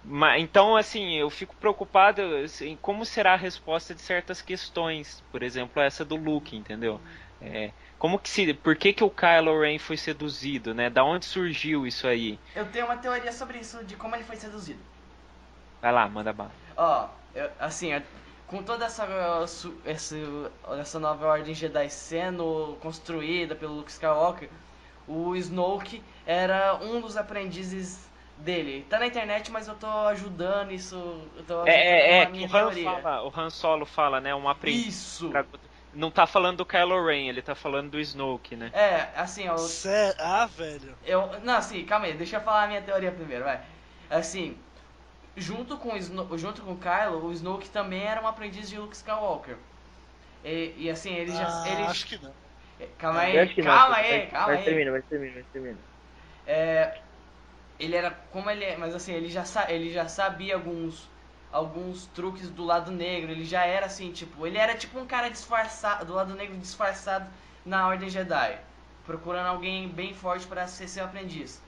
Ma- Então, assim, eu fico preocupado em como será a resposta de certas questões, por exemplo, essa do Luke, entendeu? É, como que se, por que que o Kylo Ren foi seduzido, né? Da onde surgiu isso aí? Eu tenho uma teoria sobre isso, de como ele foi seduzido. Vai lá, manda bala. Ó, eu- assim, eu- com toda essa, essa, essa nova ordem Jedi sendo construída pelo Luke Skywalker, o Snoke era um dos aprendizes dele. Tá na internet, mas eu tô ajudando isso. Eu tô É, é, é o Han, fala, o Han Solo fala, né? Um aprendiz. Isso! pra- Não tá falando do Kylo Ren, ele tá falando do Snoke, né? É, assim, ó, Sério? Ah, velho. Eu, não, assim, calma aí, deixa eu falar a minha teoria primeiro, vai. Assim, junto com o Sno- junto com o Kylo, o Snoke também era um aprendiz de Luke Skywalker. E, e assim, ele já. Ah, ele, acho que não. Calma Eu aí, acho que não, calma vai- aí, calma Mas aí. termina, mas termina, mas termina. É, ele era como ele é, mas assim, ele já, sa- ele já sabia alguns alguns truques do lado negro, ele já era assim, tipo, ele era tipo um cara disfarçado, do lado negro disfarçado na Ordem Jedi, procurando alguém bem forte para ser seu aprendiz.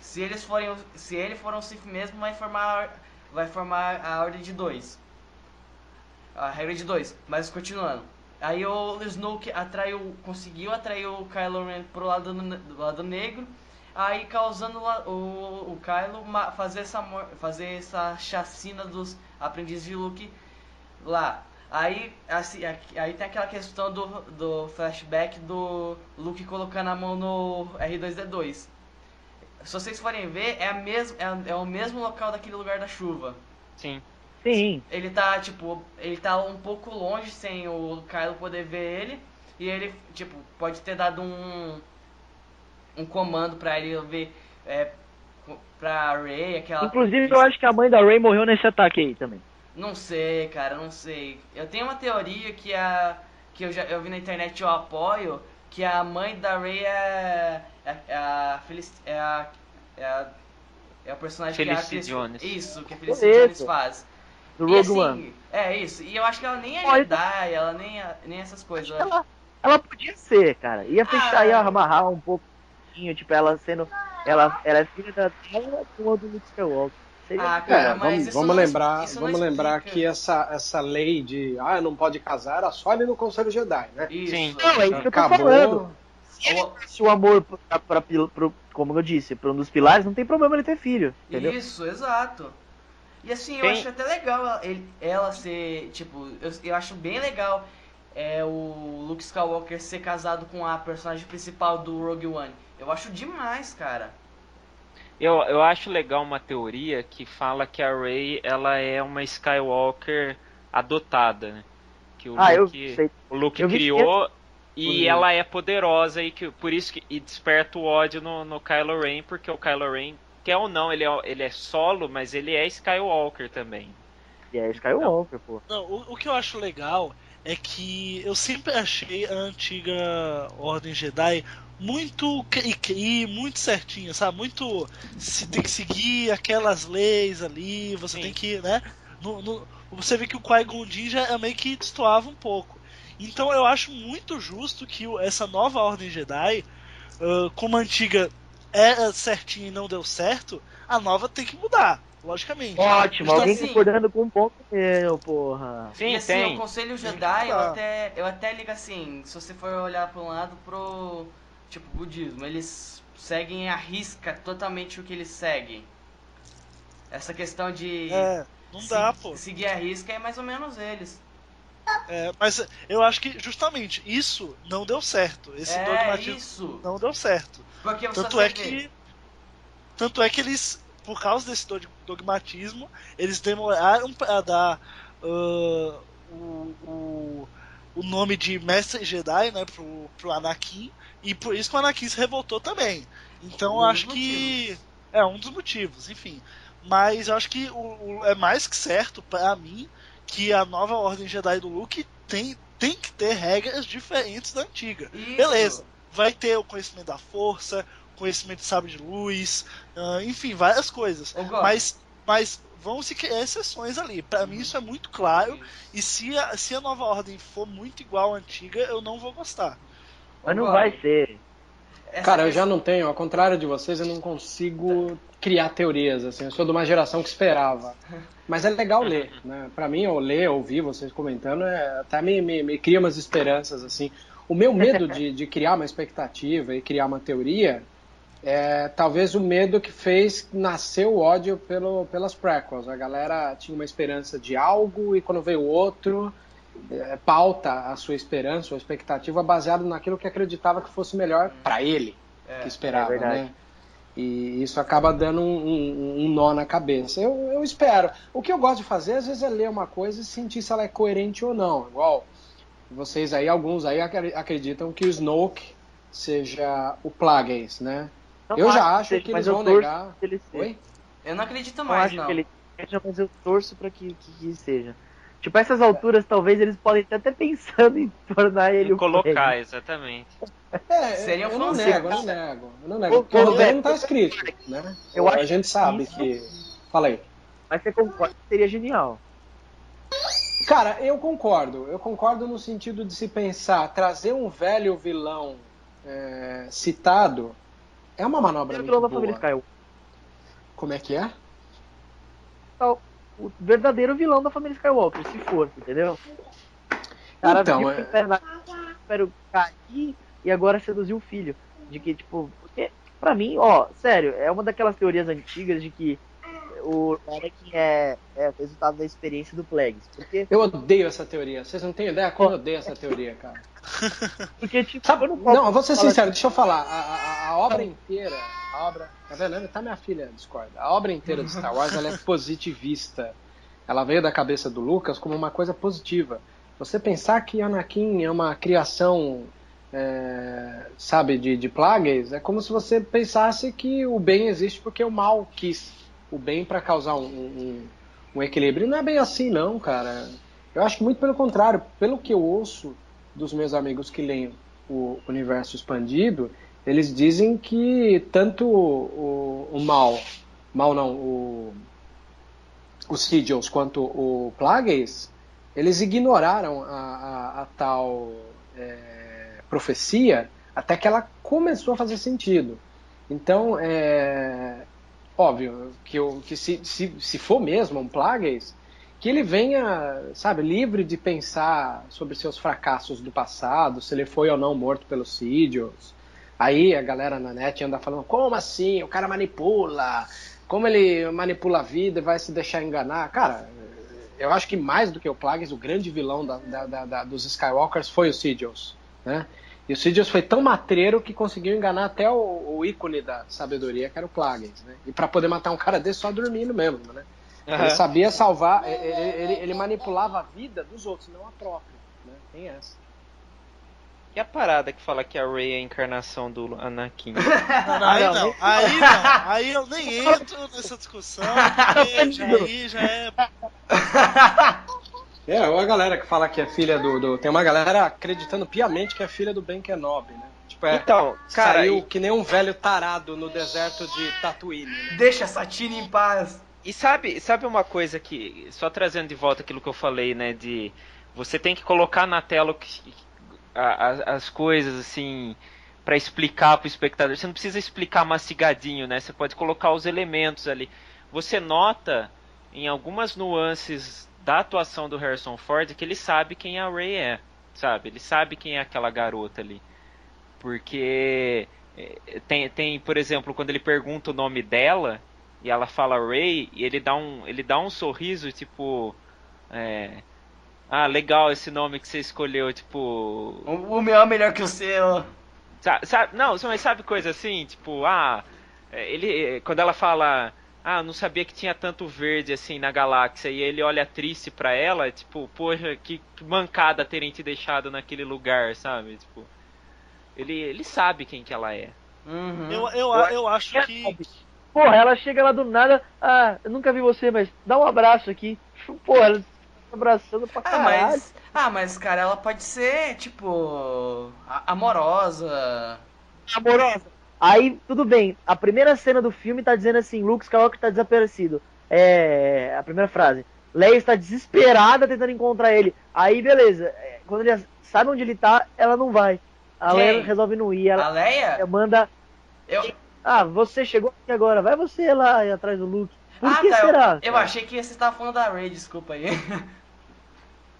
Se eles forem, se ele for um Sith mesmo, vai formar vai formar a Ordem de dois. A regra de dois, mas continuando. Aí o Snoke atraiu, conseguiu atrair o Kylo Ren pro lado, do lado negro, aí causando o, o Kylo fazer essa, fazer essa chacina dos aprendizes de Luke lá. Aí, assim, aí tem aquela questão do, do flashback do Luke colocando a mão no R2D2. Se vocês forem ver, é, a mes é, é o mesmo local daquele lugar da chuva. Sim. Sim. Ele tá, tipo, ele tá um pouco longe sem o Kylo poder ver ele. E ele, tipo, pode ter dado um. Um comando pra ele ver. É, pra Rey, aquela. Inclusive, eu acho que a mãe da Ray morreu nesse ataque aí também. Não sei, cara, não sei. Eu tenho uma teoria que a. que eu já eu vi na internet e eu apoio. Que a mãe da Rey é. é, é a. Felic, é a. É a. É o personagem que Felicity a Chris- Jones. Isso, que a Felicity Beleza. Jones faz. Do Rogue assim, One. É isso. E eu acho que ela nem é Jedi, ela nem, nem essas coisas. Ela, ela podia ser, cara. Ia fechar, Ah. ia amarrar um pouquinho, tipo, ela sendo. Ela, ela é filha da dela com a do Luke Skywalker. Seria Ah, É, cara, mas vamos, isso vamos não- lembrar, isso não vamos lembrar que essa, essa lei de ah, não pode casar era só ali no Conselho Jedi, né? Isso. Sim. Não, é isso que eu tô Acabou. falando. O- Se o amor, pra, pra, pro, como eu disse, pra um dos pilares, não tem problema ele ter filho. Entendeu? Isso, exato. E assim, eu Tem- acho até legal ela, ele- ela ser, tipo, eu, eu acho bem legal é, o Luke Skywalker ser casado com a personagem principal do Rogue One. Eu acho demais, cara. Eu, eu acho legal uma teoria que fala que a Rey ela é uma Skywalker adotada, né? Que o Ah, Luke, o Luke eu criou e Uhum. ela é poderosa e que por isso que e desperta o ódio no, no Kylo Ren, porque o Kylo Ren quer ou não, ele é, ele é solo, mas ele é Skywalker também. E é Skywalker, pô. Não, o, o que eu acho legal é que eu sempre achei a antiga Ordem Jedi muito cri-cri, muito certinha, sabe? Muito. Se tem que seguir aquelas leis ali, você Sim. tem que, né? No, no- você vê que o Qui-Gon já é meio que destoava um pouco. Então eu acho muito justo que essa nova Ordem Jedi, ah, como a antiga era certinha e não deu certo, a nova tem que mudar, logicamente. Ótimo, Então, alguém assim- concordando com um ponto meu, porra. Sim, e assim, tem. o Conselho Jedi, eu mudar. até, eu até ligo assim, se você for olhar para um lado pro, tipo, budismo, eles seguem a risca totalmente o que eles seguem. Essa questão de É, não dá, se- pô. seguir a risca é mais ou menos eles. É, mas eu acho que justamente isso não deu certo. Esse é dogmatismo isso. não deu certo. Porque Tanto é que. Tanto é que eles, por causa desse dog- dogmatismo, eles demoraram para dar o, o, o nome de Mestre Jedi né, pro, pro Anakin. E por isso que o Anakin se revoltou também. Então eu Um acho que. É um dos motivos, enfim. Mas eu acho que o, o- é mais que certo para mim que a nova Ordem Jedi do Luke tem, tem que ter regras diferentes da antiga. Isso. Beleza, vai ter o conhecimento da força, conhecimento de sabre de luz, ah, enfim, várias coisas. Mas, mas vão se criar exceções ali. Pra mim isso é muito claro. E se a, se a nova ordem for muito igual à antiga, eu não vou gostar. Mas não vai ser. essa Cara, eu já não tenho, ao contrário de vocês, eu não consigo criar teorias, assim, eu sou de uma geração que esperava. Mas é legal ler, né? Pra mim, eu ler, ouvir vocês comentando, é, até me, me, me cria umas esperanças, assim. O meu medo de, de criar uma expectativa e criar uma teoria é talvez o medo que fez nascer o ódio pelo, pelas prequels. A galera tinha uma esperança de algo e quando veio outro, é, pauta a sua esperança, a expectativa baseado naquilo que acreditava que fosse melhor pra ele É, que esperava, é né? E isso acaba dando um, um- um nó na cabeça. Eu, eu espero. O que eu gosto de fazer, às vezes, é ler uma coisa e sentir se ela é coerente ou não. Igual vocês aí, alguns aí acre- acreditam que o Snoke seja o Plagueis, né? Não Eu já que acho seja, que mas eles vão negar. que ele seja. Oi? Eu não acredito mais, acho não. que ele. mas eu torço pra que, que, que seja. Tipo, a essas alturas, talvez eles podem estar até pensando em tornar ele E o colocar, exatamente. É, Seria eu não nego, eu não nego. Eu não nego. Porque o roteiro não tá escrito, né? eu a acho gente sabe isso- que. Fala aí. Mas você concorda que seria genial. Cara, eu concordo. Eu concordo no sentido de se pensar, trazer um velho vilão é, citado é uma manobra muito vilão da boa. família Skywalker. Como é que é? O verdadeiro vilão da família Skywalker, se for, entendeu? O cara Então, viu é- que cair e agora seduziu o filho. De que, tipo, porque, pra mim, ó, sério, é uma daquelas teorias antigas de que o Anakin é, é resultado da experiência do Plagueis. Porque, Eu odeio essa teoria. Vocês não têm ideia como eu odeio essa teoria, cara. porque tipo, Sabe, eu não não, eu vou ser sincero, deixa eu falar. A, a- a obra inteira, a obra. Tá vendo? Tá minha filha, discorda. A obra inteira de Star Wars ela é positivista. Ela veio da cabeça do Lucas como uma coisa positiva. Você pensar que Anakin é uma criação, é, sabe, de, de Plagueis, é como se você pensasse que o bem existe porque o mal quis o bem para causar um, um, um equilíbrio. Não é bem assim, não, cara. Eu acho que muito pelo contrário. Pelo que eu ouço dos meus amigos que leem o universo expandido, eles dizem que tanto o, o mal, mal não, o, os Sigils quanto o Plagueis, eles ignoraram a, a- a tal é, profecia até que ela começou a fazer sentido. Então, é óbvio que, eu, que se, se, se for mesmo um Plagueis, que ele venha, sabe, livre de pensar sobre seus fracassos do passado, se ele foi ou não morto pelos Sigils. Aí a galera na net anda falando, como assim? O cara manipula, como ele manipula a vida e vai se deixar enganar. Cara, eu acho que mais do que o Plagueis, o grande vilão da- da- da- dos Skywalkers foi o Sigils, né? E o Sidious foi tão matreiro que conseguiu enganar até o, o ícone da sabedoria, que era o Plagueis, né? E pra poder matar um cara desse só dormindo mesmo, né? Ele sabia salvar, ele, ele- ele manipulava a vida dos outros, não a própria, né? Tem essa. E a parada que fala que a Rey é a encarnação do Anakin? Não, aí não, aí não, aí eu nem entro nessa discussão, porque aí já é. É, ou a galera que fala que é filha do, do- Tem uma galera acreditando piamente que é filha do Ben Kenobi, né? Tipo, é, Então, cara, saiu e, que nem um velho tarado no deserto de Tatooine, né? Deixa a Satine em paz. e sabe, sabe uma coisa que, só trazendo de volta aquilo que eu falei, né, de você tem que colocar na tela o que- a- a- as coisas assim pra explicar pro espectador. Você não precisa explicar mastigadinho, né? Você pode colocar os elementos ali. Você nota em algumas nuances da atuação do Harrison Ford que ele sabe quem a Ray é, sabe? Ele sabe quem é aquela garota ali. Porque eh, tem, tem, por exemplo, quando ele pergunta o nome dela e ela fala Ray e ele dá um, ele dá um sorriso tipo é, ah, legal esse nome que você escolheu, tipo, O, o meu é melhor que o seu. Sa- sabe, não, mas sabe coisa assim, tipo, ah, é, ele, quando ela fala, ah, não sabia que tinha tanto verde assim na galáxia, e ele olha triste pra ela, tipo, poxa, que, mancada terem te deixado naquele lugar, sabe? Tipo, ele, ele sabe quem que ela é. Uhum. Eu, eu, eu acho que. Porra, ela chega lá do nada, ah, eu nunca vi você, mas dá um abraço aqui. Porra, ela tá abraçando pra Ah, caralho. mas. Ah, mas, cara, ela pode ser, tipo. amorosa. amorosa. Aí, tudo bem. A primeira cena do filme tá dizendo assim, Luke Skywalker tá desaparecido. É. A primeira frase. Leia está desesperada tentando encontrar ele. Aí, beleza. É, Quando ele sabe onde ele tá, ela não vai. A Quem? Leia resolve não ir. A Ela Leia? manda. Eu... Ah, você chegou aqui agora. Vai você lá atrás do Luke. Por ah, que tá. será? Eu, eu achei que você tava falando da Ray, desculpa aí.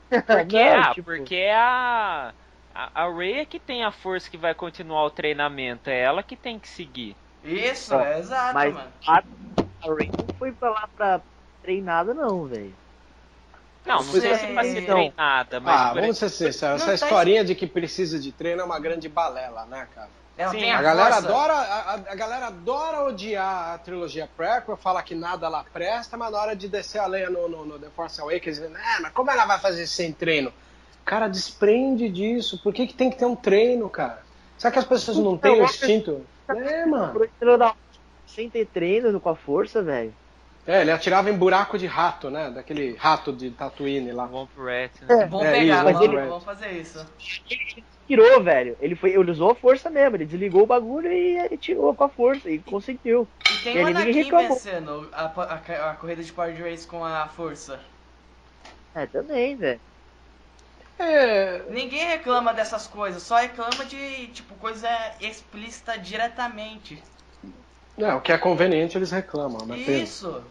Porque, Não, ah, tipo, porque a, a, a Rey é que tem a força que vai continuar o treinamento, é ela que tem que seguir. Isso, Ó, é exato, mas mano. a, a Rey não foi pra lá pra treinada, não, velho. Não, não Sei. sei se vai ser Então. treinada, mas Ah, vamos ser sinceros, essa tá historinha de que precisa de treino é uma grande balela, né, cara? Ela Sim, tem A a, galera força. adora, a, a- galera adora odiar a trilogia prequel, fala que nada lá presta, mas na hora de descer a lenha no, no, no The Force Awakens, ah, mas como ela vai fazer sem treino? Cara, desprende disso. Por que, que tem que ter um treino, cara? Será que as pessoas não têm o instinto? É, mano. Sem ter treino com a força, velho. É, ele atirava em buraco de rato, né? Daquele rato de Tatooine lá. Womp Rat, né? É, Vamos É pegar, isso, vamos, ele- vamos fazer isso. Ele tirou, velho. Ele, foi, ele usou a força mesmo. Ele desligou o bagulho e ele tirou com a força e conseguiu. E tem E o Anakin vencendo a, a- a corrida de Power Race com a força. É, também, velho. É, Ninguém reclama dessas coisas, só reclama de, tipo, coisa explícita diretamente. é, o que é conveniente eles reclamam, tem- Isso!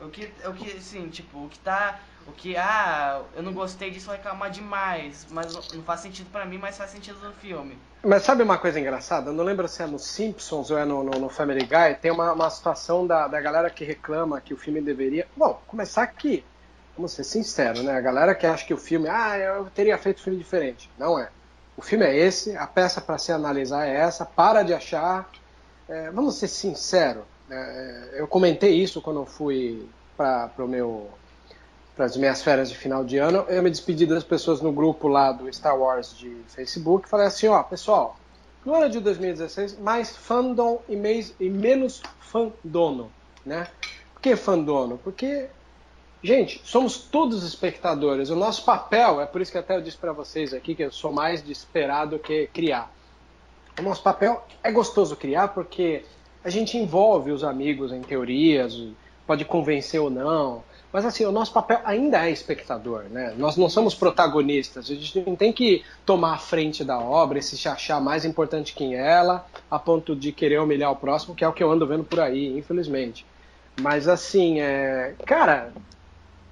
O que, o que, assim, tipo, o que tá. O que, ah, eu não gostei disso, vou reclamar demais. Mas não faz sentido pra mim, mas faz sentido no filme. Mas sabe uma coisa engraçada? Eu não lembro se é no Simpsons ou é no, no, no Family Guy. Tem uma, uma situação da, da galera que reclama que o filme deveria. Bom, começar aqui. Vamos ser sinceros, né? A galera que acha que o filme. Ah, eu teria feito um filme diferente. Não é. O filme é esse, a peça para se analisar é essa. Para de achar. É, vamos ser sinceros. é, eu comentei isso quando eu fui para as minhas férias de final de ano, eu me despedi das pessoas no grupo lá do Star Wars de Facebook, falei assim, ó, pessoal, no ano de 2016, mais fandom e, e menos fandono, né? Por que fandono? Porque, gente, somos todos espectadores, o nosso papel, é por isso que até eu disse para vocês aqui que eu sou mais de esperar do que criar. O nosso papel é gostoso criar porque a gente envolve os amigos em teorias, pode convencer ou não, mas assim, o nosso papel ainda é espectador, né? Nós não somos protagonistas, a gente não tem que tomar a frente da obra e se achar mais importante que ela, a ponto de querer humilhar o próximo, que é o que eu ando vendo por aí, infelizmente. Mas assim, é... cara,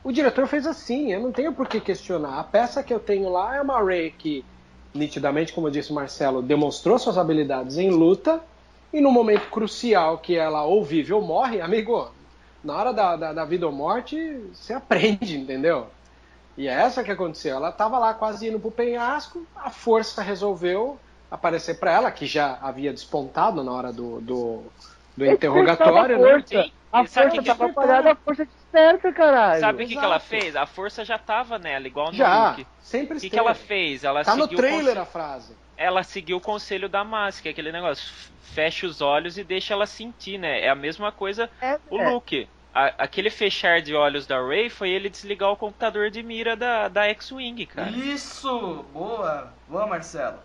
o diretor fez assim, eu não tenho por que questionar. A peça que eu tenho lá é uma Ray que, nitidamente, como disse o Marcelo, demonstrou suas habilidades em luta, e no momento crucial que ela ou vive ou morre, amigo, na hora da, da, da, vida ou morte, você aprende, entendeu? E é essa que aconteceu. Ela estava lá quase indo pro penhasco, a força resolveu aparecer para ela, que já havia despontado na hora do, do, do interrogatório. A força, né? a força que tava que- apagada, a força desperta, caralho. Sabe o que, que ela fez? A força já tava nela, igual no Já, Luke. sempre O que, que ela fez? Ela Tá no seguiu o trailer a frase. ela seguiu o conselho da Massa, que é aquele negócio, fecha os olhos e deixa ela sentir, né? É a mesma coisa É, o é. Luke. A- aquele fechar de olhos da Ray foi ele desligar o computador de mira da, da X-Wing, cara. Isso! Boa! Boa, Marcelo.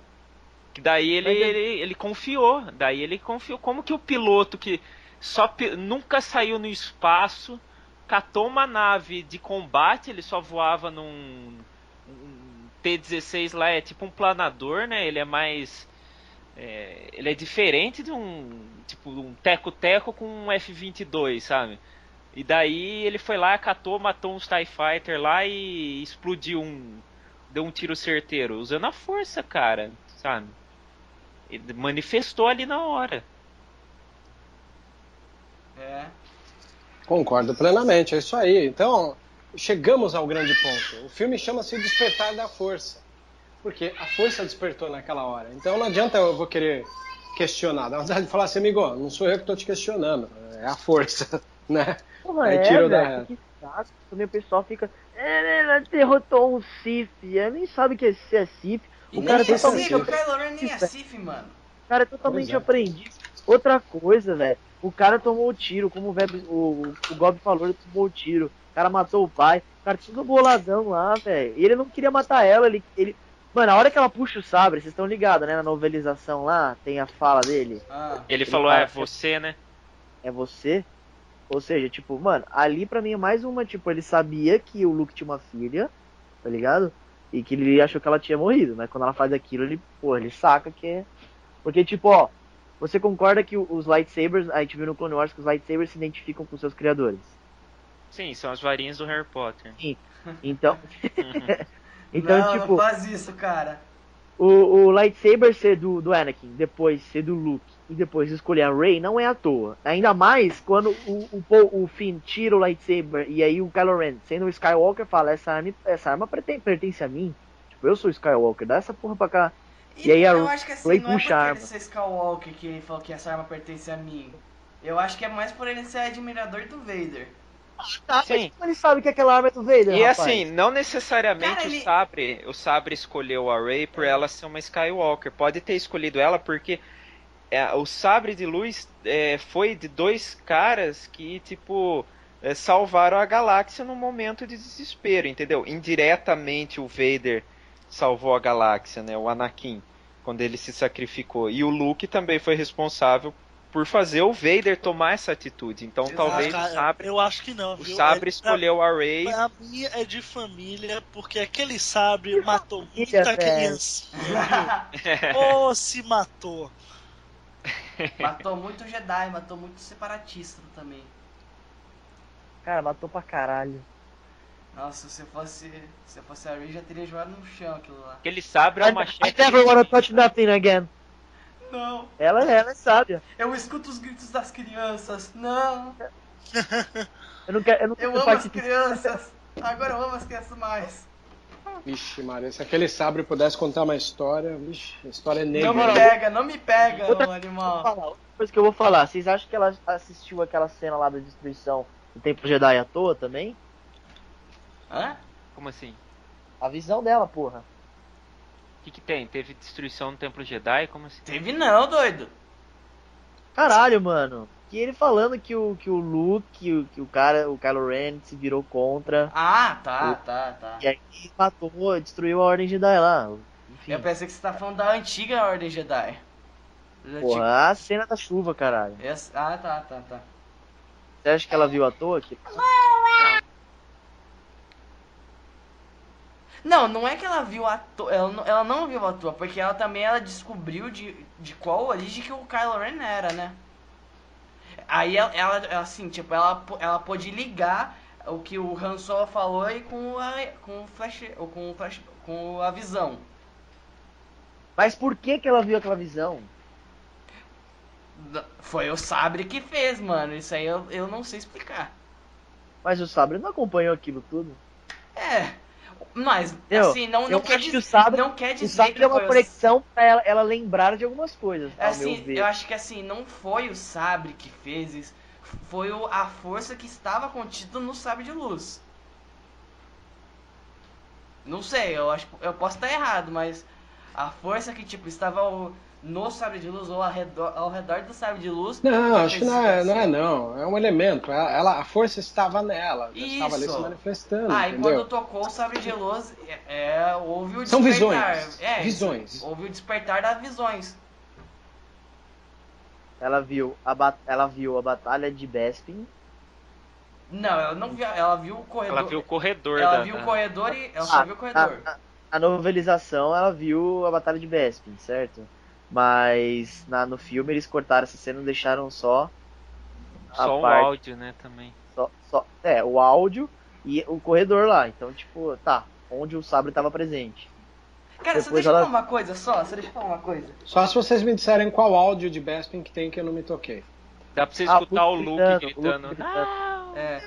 Que daí ele, Mas ele, ele confiou. Daí ele confiou. Como que o piloto que só pi- nunca saiu no espaço, catou uma nave de combate, ele só voava num um T-16 lá, é tipo um planador, né? Ele é mais. é, ele é diferente de um. Tipo, um teco-teco com um F-22, sabe? E daí ele foi lá, catou, matou uns TIE Fighter lá e explodiu um. Deu um tiro certeiro, usando a força, cara, sabe? Ele manifestou ali na hora. É. Concordo plenamente, é isso aí. Então, chegamos ao grande ponto. O filme chama-se Despertar da Força. Porque a força despertou naquela hora. Então não adianta eu vou querer questionar. Dá vontade de falar assim, amigo, não sou eu que estou te questionando. É a força, né? Porra, Aí é, tirou da velho, reta. que saco. O pessoal fica. É, ela derrotou um Sif. Ela nem sabe que é, se é Sif. E O nem cara é totalmente Sif, o Kylo Ren nem é Sif, mano. O cara é totalmente Pois é. aprendiz. Outra coisa, velho. O cara tomou o tiro, como o, Web, o, o Gob falou, ele tomou o tiro. O cara matou o pai. O cara tudo boladão lá, velho. E ele não queria matar ela, ele. ele... Mano, a hora que ela puxa o sabre, vocês estão ligados, né? Na novelização lá, tem a fala dele. Ah. Ele, Ele falou, fala é que- você, né? É você? Ou seja, tipo, mano, ali pra mim é mais uma, tipo, ele sabia que o Luke tinha uma filha, tá ligado? E que ele achou que ela tinha morrido, né? Quando ela faz aquilo, ele, pô, ele saca que é. Porque, tipo, ó, você concorda que os lightsabers, a gente viu no Clone Wars que os lightsabers se identificam com seus criadores. Sim, são as varinhas do Harry Potter. Então, Uhum. então não, tipo, não faz isso, cara. o, o lightsaber ser do, do Anakin, depois ser do Luke e depois escolher a Rey não é à toa. Ainda mais quando o, o, Paul- o Finn tira o lightsaber e aí o Kylo Ren, sendo o Skywalker, fala: essa arma, essa arma pertence, pertence a mim. Tipo, eu sou o Skywalker, dá essa porra pra cá. E aí a eu acho que assim, Rey não é a Skywalker que ele falou que essa arma pertence a mim. Eu acho que é mais por ele ser admirador do Vader. Tá, Sim. mas ele sabe que aquela arma é do Vader. E rapaz. assim, não necessariamente Cara, ele- o Sabre, o Sabre escolheu a Rey por ela ser uma Skywalker. Pode ter escolhido ela porque é, o Sabre de Luz é, foi de dois caras que, tipo, é, salvaram a galáxia num momento de desespero, entendeu? Indiretamente o Vader salvou a galáxia, né? O Anakin, quando ele se sacrificou. E o Luke também foi responsável por fazer o Vader tomar essa atitude. Então Exato, talvez Cara, o Sabre, eu acho que não. o viu? Sabre É- escolheu a Rey. Pra mim é de família, porque aquele sabre matou família, muita criancinha, viu? Ô, se matou. matou muito Jedi, matou muito separatista também. Cara, matou pra caralho. Nossa, se eu fosse, se eu fosse a Rey, já teria jogado no chão aquilo lá. Aquele sabre é I, uma I machete. never wanna touch nothing again. Não, Ela, ela é sábia. eu escuto os gritos das crianças. Não, Eu não quero, eu não eu quero amo as crianças. Agora eu amo as crianças mais. Vixe, Maria, se aquele sabre pudesse contar uma história, vixe, a história é negra. Não me pega, não me pega, Outra eu animal. falar, outra coisa que eu vou falar. Vocês acham que ela assistiu aquela cena lá da destruição do Templo Jedi à toa também? Hã? Como assim? A visão dela, porra. O que, que tem? Teve destruição no Templo Jedi? Como assim? Teve não, doido. Caralho, mano. Que ele falando que o, que o Luke, que o, que o cara, o Kylo Ren se virou contra. Ah, tá, tá, tá. E aí matou, destruiu a Ordem Jedi lá. Enfim, Eu pensei que você tá falando da antiga Ordem Jedi. Da porra, a cena da chuva, caralho. Essa- Ah, tá, tá, tá. Você acha que ela viu à toa? Que... Não, não é que ela viu a toa, ela, não- ela não viu a toa, porque ela também ela descobriu de, de qual origem que o Kylo Ren era, né? Aí ela, ela assim, tipo, ela, ela pôde ligar o que o Han Solo falou e com a com o flash, ou com o flash, com a visão. Mas por que que ela viu aquela visão? Foi o Sabre que fez, mano. Isso aí eu, eu não sei explicar. Mas o Sabre não acompanhou aquilo tudo. É, mas Eu- assim, não, não quer o Sabre- não quer O dizer Sabre que é uma foi o conexão pra ela, ela lembrar de algumas coisas, Assim, eu acho que assim, não foi o sabre que fez isso, foi o- a força que estava contida no sabre de luz. Não sei, eu acho, eu posso estar errado, mas a força que tipo estava o- no sabre de luz ou ao redor, ao redor do sabre de luz. Não, acho que não é, isso. não é não. É um elemento. Ela, ela- a força estava nela. já Estava ali Isso. se manifestando, Ah, e entendeu? quando tocou o sabre de luz, é, é, houve o São despertar. visões. É, Visões. Houve o despertar das visões. Ela viu a ela viu a batalha de Bespin. Não, ela não viu, ela viu o corredor. Ela viu o corredor ela da. viu o corredor e ela só Ah, viu o corredor. Na, na novelização ela viu a batalha de Bespin, certo? Mas na, no filme eles cortaram essa cena e deixaram só a Só o parte- áudio, né, também. Só, só, é, o áudio e o corredor lá. Então, tipo, tá, onde o sabre estava presente. Cara, você Depois deixa eu ela- falar uma coisa só? Você deixa eu falar uma coisa? Só se vocês me disserem qual áudio de Bespin que tem que eu não me toquei. Dá pra você Ah, escutar o Luke gritando, gritando. o Luke gritando. É.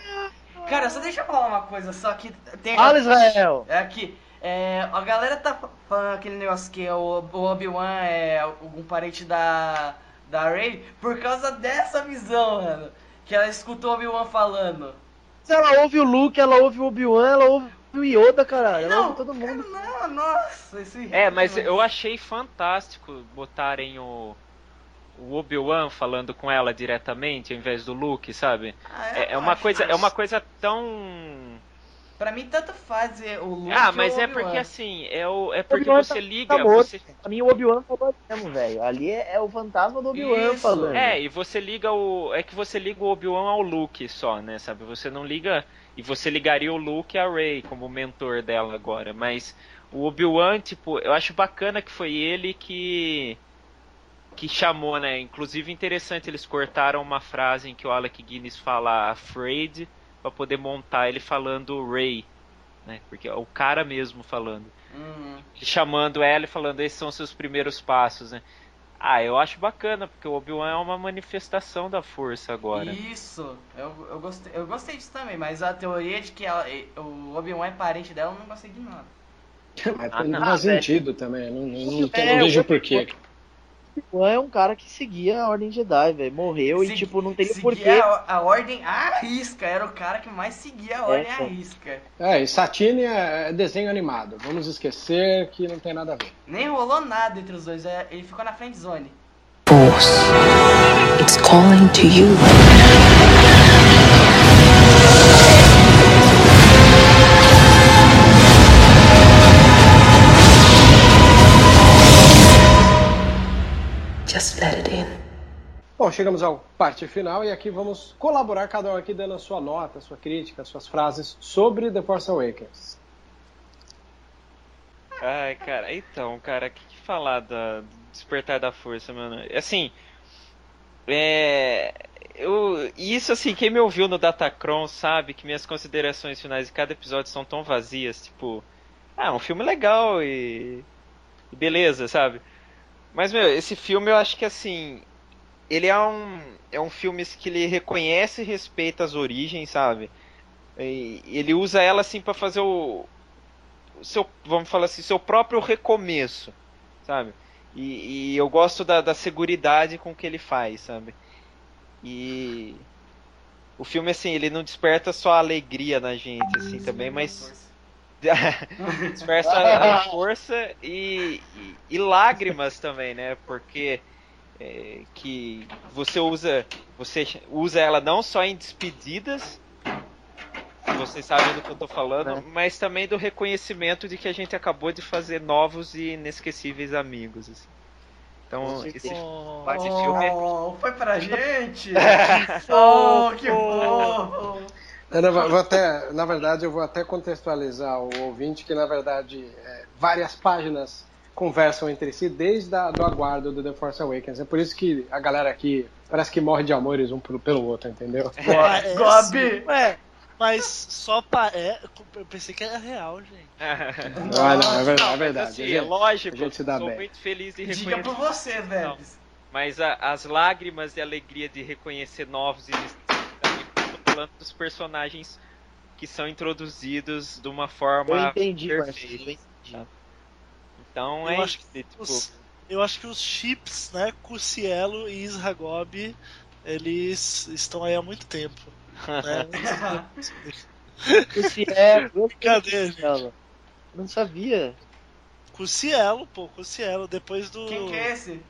Cara, só deixa eu falar uma coisa só que tem. Fala, Israel! É aqui. É, a galera tá falando aquele negócio que o, o Obi-Wan é algum parente da, da Rey por causa dessa visão, mano. Que ela escutou o Obi-Wan falando. Se ela ouve o Luke, ela ouve o Obi-Wan, ela ouve o Yoda, caralho. Ela ouve todo mundo. Não, nossa, esse É, mas eu achei fantástico botarem o, o Obi-Wan falando com ela diretamente, ao invés do Luke, sabe? Ah, É, é uma acho- coisa, é uma coisa tão. Pra mim, tanto faz é, o Luke Ah, mas é porque assim, é, o, é porque Obi-Wan você tá- liga. tá você, Pra mim, o Obi-Wan falou mesmo, velho. Ali é, é o fantasma do Obi-Wan Isso. falando. é, e você liga o. É que você liga o Obi-Wan ao Luke só, né? Sabe? Você não liga. E você ligaria o Luke a Rey como mentor dela agora. Mas o Obi-Wan, tipo, eu acho bacana que foi ele que. Que chamou, né? Inclusive interessante, eles cortaram uma frase em que o Alec Guinness fala afraid pra poder montar ele falando Rey, né? Porque é o cara mesmo falando. Uhum. Chamando ela e falando esses são seus primeiros passos, né? Ah, eu acho bacana, porque o Obi-Wan é uma manifestação da força agora. Isso, eu, eu, gostei, eu gostei disso também, mas a teoria de que ela, o Obi-Wan é parente dela, eu não gostei de nada. Mas Ah, não não, faz velho. sentido também. Não, não, não, É, não vejo o porquê. O Obi-Wan é um cara que seguia a Ordem Jedi, velho. Morreu e, Segui- tipo, não seguia porquê. A, a ordem à risca, era o cara que mais seguia a ordem à pô. risca. É, e Satine é é desenho animado. Vamos esquecer que não tem nada a ver. Nem rolou nada entre os dois, é, ele ficou na friend zone. Force. It's calling to you. Bom, chegamos ao parte final e aqui vamos colaborar, cada um aqui dando a sua nota, a sua crítica, as suas frases sobre The Force Awakens. Ai, cara, então, cara, o que, que falar da, do Despertar da Força, mano? Assim, é. Eu, isso, assim, quem me ouviu no Datacron sabe que minhas considerações finais de cada episódio são tão vazias, tipo, ah, um filme legal e. e beleza, sabe? Mas, meu, esse filme eu acho que, assim, ele é um, é um filme que ele reconhece e respeita as origens, sabe? E ele usa ela, assim, para fazer o, o seu, vamos falar assim, seu próprio recomeço, sabe? E, e eu gosto da, da seguridade com que ele faz, sabe? E o filme, assim, ele não desperta só alegria na gente, assim, também, mas desperta a força e, e, e, lágrimas também, né? Porque é, que você usa você usa ela não só em despedidas, vocês sabem do que eu tô falando, é. mas também do reconhecimento de que a gente acabou de fazer novos e inesquecíveis amigos. Assim. Então, esse, oh, esse filme é... foi pra gente! oh, que bom! Eu vou até, na verdade, eu vou até contextualizar o ouvinte que, na verdade, é, várias páginas conversam entre si desde a, do aguardo do The Force Awakens. É por isso que a galera aqui parece que morre de amores um pelo outro, entendeu? É, Gobi! É, mas só para. É, eu pensei que era real, gente. ah, não, é verdade. É, verdade. Assim, é lógico, a gente se dá sou bem. muito feliz de reconhecer. Diga por você, velho. Mas a, as lágrimas e a alegria de reconhecer novos e falando dos personagens que são introduzidos de uma forma eu entendi, perfeita. Eu entendi. Então eu é acho que tipo... os, eu acho que os chips, né, Cucielo e Isragob, eles estão aí há muito tempo. Né? Cucielo, gente? Não sabia. Cucielo, pô, Cucielo, depois do. Quem que é esse?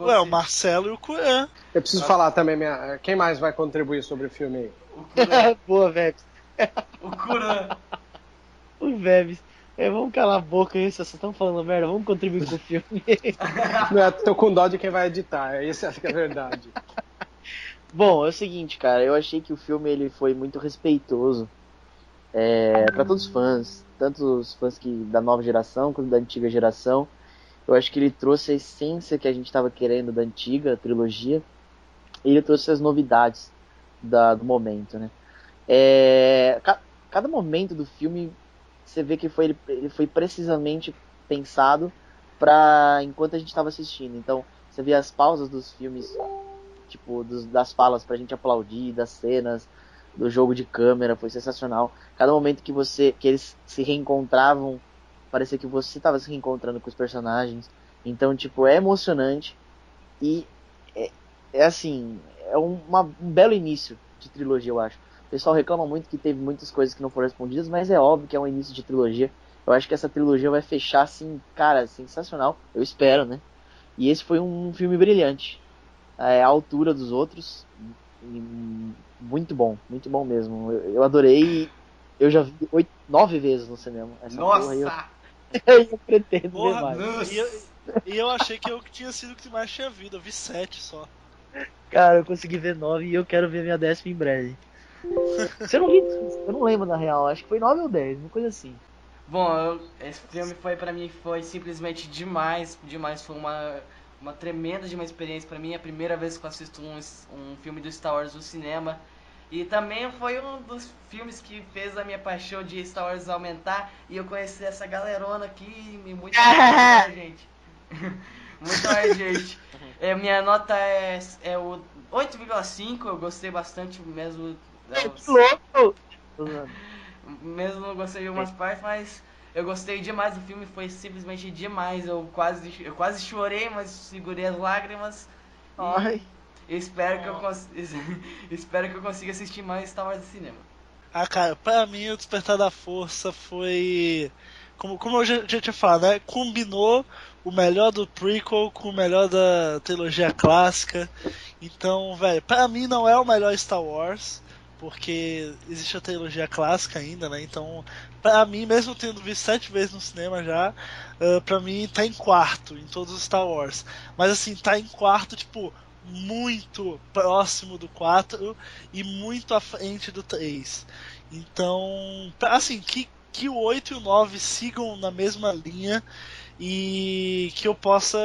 Ué, o Marcelo e o Curan. Eu preciso falar também, minha... quem mais vai contribuir sobre o filme aí? O Curan. Boa, Vebs. o Curan. o Vebs. É, vamos calar a boca aí, vocês estão falando merda, vamos contribuir com o filme. Não, tô com dó de quem vai editar, isso acho que é verdade. Bom, é o seguinte, cara, eu achei que o filme ele foi muito respeitoso é, para todos os fãs, tanto os fãs que, da nova geração quanto da antiga geração. Eu acho que ele trouxe a essência que a gente estava querendo da antiga trilogia e ele trouxe as novidades da, do momento, né? É, ca, cada momento do filme você vê que foi, ele, foi precisamente pensado para enquanto a gente estava assistindo. Então você vê as pausas dos filmes, tipo dos, das falas pra gente aplaudir, das cenas, do jogo de câmera, foi sensacional. Cada momento que você que eles se reencontravam parecia que você estava se reencontrando com os personagens. Então, tipo, é emocionante e é, é assim, é uma, um belo início de trilogia, eu acho. O pessoal reclama muito que teve muitas coisas que não foram respondidas, mas é óbvio que é um início de trilogia. Eu acho que essa trilogia vai fechar assim, cara, sensacional. Eu espero, né? E esse foi um filme brilhante. É a altura dos outros. Muito bom, muito bom mesmo. Eu, eu adorei. Eu já vi oito, nove vezes no cinema. Essa Nossa! eu, eu pretendo Porra, ver mais. E eu, e eu achei que eu tinha sido o que mais tinha visto. Eu vi sete só. Cara, eu consegui ver nove e eu quero ver minha décima em breve. Você não? Eu não lembro na real. Acho que foi nove ou dez, uma coisa assim. Bom, eu, esse filme foi para mim foi simplesmente demais, demais. Foi uma uma tremenda de uma experiência para mim. É a primeira vez que eu assisto um, um filme do Star Wars no cinema. E também foi um dos filmes que fez a minha paixão de Star Wars aumentar. E eu conheci essa galerona aqui e muito mais, gente. muito mais, gente. É, minha nota é, é o 8,5. Eu gostei bastante mesmo. É, que louco! mesmo não gostei de algumas partes, mas eu gostei demais do filme, foi simplesmente demais. Eu quase, eu quase chorei, mas segurei as lágrimas. Ai. E espero que, eu cons... espero que eu consiga assistir mais Star Wars no cinema. Ah, cara, pra mim o Despertar da Força foi. Como, como eu já, já tinha falado, né? Combinou o melhor do prequel com o melhor da trilogia clássica. Então, velho, pra mim não é o melhor Star Wars. Porque existe a trilogia clássica ainda, né? Então, pra mim, mesmo tendo visto sete vezes no cinema já, uh, pra mim tá em quarto em todos os Star Wars. Mas assim, tá em quarto, tipo, muito próximo do 4 e muito à frente do 3. Então, assim, que, que o 8 e o 9 sigam na mesma linha e que eu possa,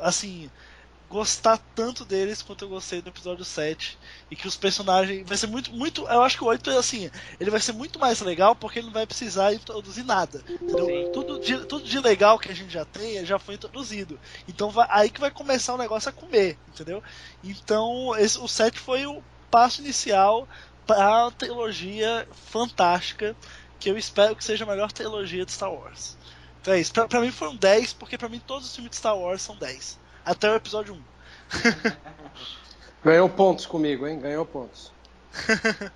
assim, gostar tanto deles quanto eu gostei do episódio 7. E que os personagens. Vai ser muito, muito. Eu acho que o 8 assim. Ele vai ser muito mais legal porque ele não vai precisar introduzir nada. Entendeu? Tudo de, tudo de legal que a gente já tem já foi introduzido. Então vai, aí que vai começar o negócio a comer. Entendeu? Então esse, o 7 foi o passo inicial para a trilogia fantástica. Que eu espero que seja a melhor trilogia de Star Wars. Então é isso. Pra, pra mim foi um 10, porque pra mim todos os filmes de Star Wars são 10 até o episódio 1. Ganhou pontos comigo, hein? Ganhou pontos.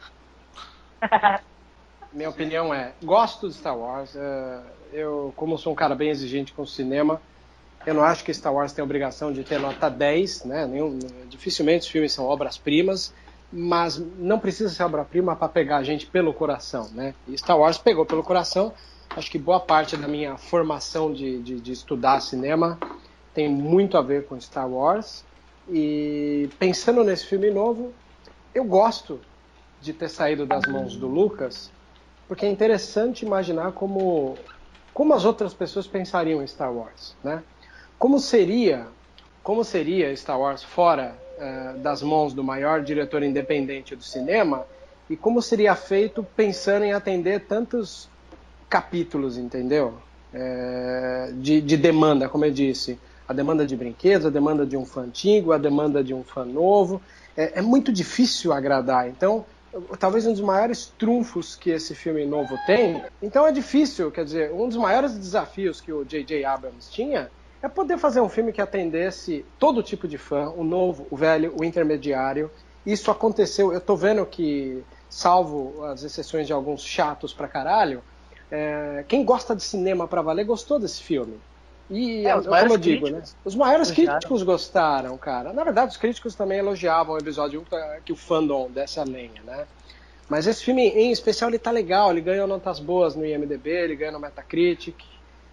Minha opinião é: gosto de Star Wars. É, eu, como sou um cara bem exigente com o cinema, eu não acho que Star Wars tem a obrigação de ter nota 10, né? Nenhum, dificilmente os filmes são obras-primas, mas não precisa ser obra-prima para pegar a gente pelo coração, né? E Star Wars pegou pelo coração. Acho que boa parte da minha formação de, de, de estudar cinema tem muito a ver com Star Wars. E pensando nesse filme novo, eu gosto de ter saído das mãos do Lucas, porque é interessante imaginar como, como as outras pessoas pensariam em Star Wars, né? Como seria, como seria Star Wars fora uh, das mãos do maior diretor independente do cinema e como seria feito pensando em atender tantos capítulos, entendeu? É, de, de demanda, como eu disse a demanda de brinquedos, a demanda de um fã antigo, a demanda de um fã novo. É, é muito difícil agradar. Então, talvez um dos maiores trunfos que esse filme novo tem. Então é difícil, quer dizer, um dos maiores desafios que o J.J. Abrams tinha é poder fazer um filme que atendesse todo tipo de fã, o novo, o velho, o intermediário. Isso aconteceu, eu tô vendo que, salvo as exceções de alguns chatos pra caralho, é, quem gosta de cinema pra valer gostou desse filme. E, é, como eu digo, né? Os maiores gostaram. críticos gostaram, cara. Na verdade, os críticos também elogiavam o episódio 1 que o fandom desse a lenha, né? Mas esse filme, em especial, ele tá legal. Ele ganhou notas boas no IMDB, ele ganhou no Metacritic.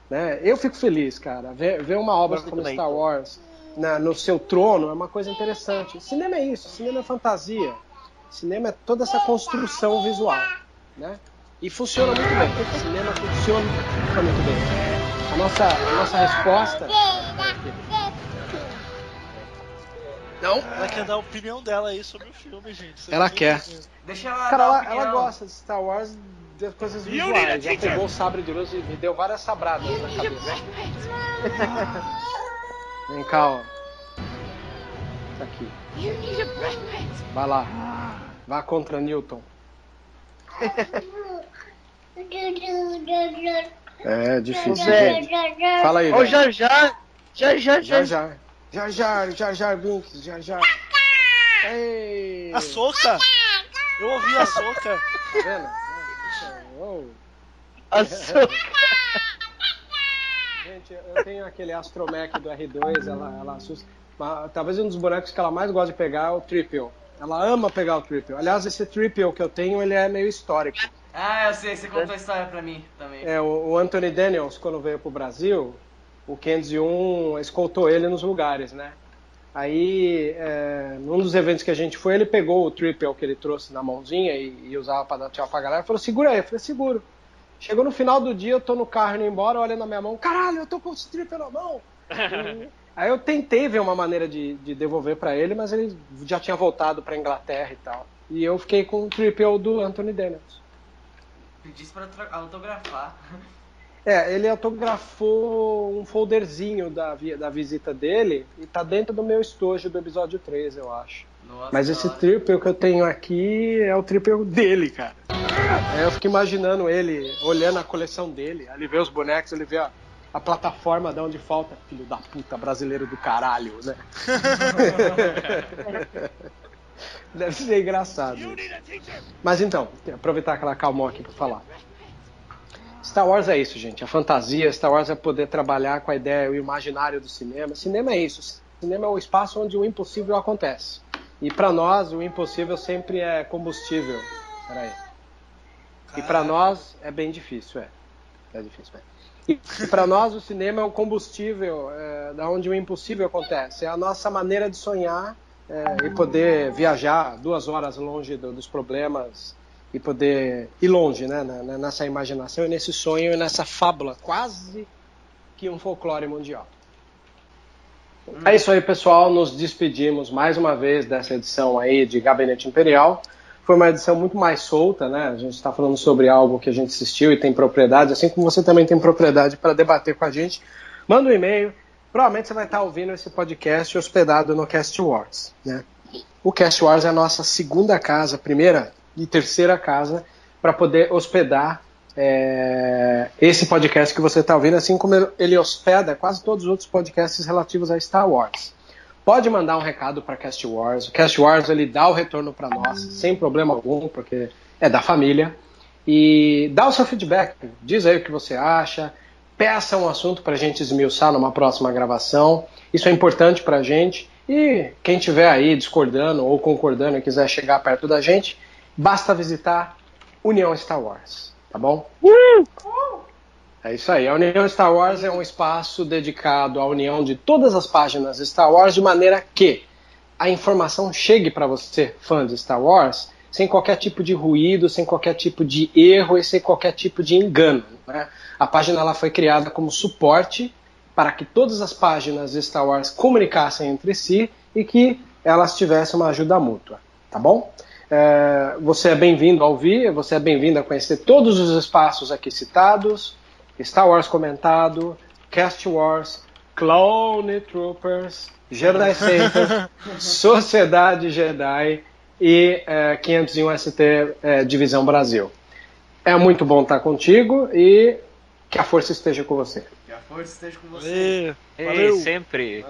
Né? Eu fico feliz, cara. Ver, ver uma obra como Star Wars na, no seu trono é uma coisa interessante. Cinema é isso, cinema é fantasia. Cinema é toda essa construção visual, né? E funciona muito bem. Cinema funciona muito bem a nossa, a nossa resposta. Não? Ela quer dar a opinião dela aí sobre o filme, gente. Você ela quer. Deixa ela Cara, ela, ela, gosta de Star Wars de coisas visuais. Já pegou o sabre de luz e me deu várias sabradas na cabeça. Vem cá, ó. Tá aqui. Vai lá. Vá contra Newton. É difícil, gente. Fala aí, Ô, Jar Jar. Jar Jar, Jar Jar. Jar Jar, Jar Jar Binks, Jar Jar. Ei. A Soca? Eu ouvi a Soca. Tá vendo? A Soca. Gente, eu tenho aquele Astromech do R2, ela, ela assusta. Mas, talvez um dos bonecos que ela mais gosta de pegar é o Triple. Ela ama pegar o Triple. Aliás, esse Triple que eu tenho, ele é meio histórico. Ah, eu sei, você contou a história pra mim também. É, o, Anthony Daniels, quando veio pro Brasil, o 501 escoltou ele nos lugares, né? Aí, é, num dos eventos que a gente foi, ele pegou o triple que ele trouxe na mãozinha e, e usava para dar tchau pra galera e falou: segura aí. Eu falei: seguro. Chegou no final do dia, eu tô no carro indo embora, olhando na minha mão: caralho, eu tô com o triple na mão. aí eu tentei ver uma maneira de, de devolver para ele, mas ele já tinha voltado pra Inglaterra e tal. E eu fiquei com o triple do Anthony Daniels. Pedisse pra autografar. É, ele autografou um folderzinho da, da visita dele e tá dentro do meu estojo do episódio 3, eu acho. Nossa, Mas esse triple que eu tenho aqui é o triple dele, cara. É, eu fico imaginando ele olhando a coleção dele, ele vê os bonecos, ele vê a, a plataforma de onde falta. Filho da puta, brasileiro do caralho, né? Deve ser engraçado. Mas então, aproveitar aquela calmou aqui para falar. Star Wars é isso, gente. A fantasia, Star Wars é poder trabalhar com a ideia, o imaginário do cinema. Cinema é isso. Cinema é o espaço onde o impossível acontece. E para nós, o impossível sempre é combustível. Peraí. E para nós é bem difícil, é. É difícil, é. E para nós o cinema é o combustível é, da onde o impossível acontece. É a nossa maneira de sonhar é, e poder viajar duas horas longe do, dos problemas e poder ir longe, né, nessa imaginação e nesse sonho e nessa fábula, quase que um folclore mundial. É isso aí, pessoal. Nos despedimos mais uma vez dessa edição aí de Gabinete Imperial. Foi uma edição muito mais solta, né? A gente está falando sobre algo que a gente assistiu e tem propriedade, assim como você também tem propriedade para debater com a gente. Manda um e-mail. Provavelmente você vai estar ouvindo esse podcast hospedado no Cast Wars, né? O Cast Wars é a nossa segunda casa, primeira e terceira casa, para poder hospedar é, esse podcast que você está ouvindo, assim como ele hospeda quase todos os outros podcasts relativos a Star Wars. Pode mandar um recado para Cast Wars. O Cast Wars ele dá o retorno para nós, sem problema algum, porque é da família. E dá o seu feedback, diz aí o que você acha, peça um assunto para a gente esmiuçar numa próxima gravação. Isso é importante para a gente. E quem tiver aí discordando ou concordando e quiser chegar perto da gente, basta visitar União Star Wars tá bom? Uh! É isso aí. A União Star Wars é um espaço dedicado à união de todas as páginas Star Wars de maneira que a informação chegue para você, fã de Star Wars, sem qualquer tipo de ruído, sem qualquer tipo de erro e sem qualquer tipo de engano. Né? A página ela foi criada como suporte para que todas as páginas de Star Wars comunicassem entre si e que elas tivessem uma ajuda mútua, tá bom? É, você é bem-vindo a ouvir, você é bem-vindo a conhecer todos os espaços aqui citados: Star Wars comentado, Cast Wars, Clone Troopers, Jedi Center, Sociedade Jedi e é, 501 ST é, Divisão Brasil. É muito bom estar contigo e que a força esteja com você. Que a força esteja com você. Valeu. Ei, sempre.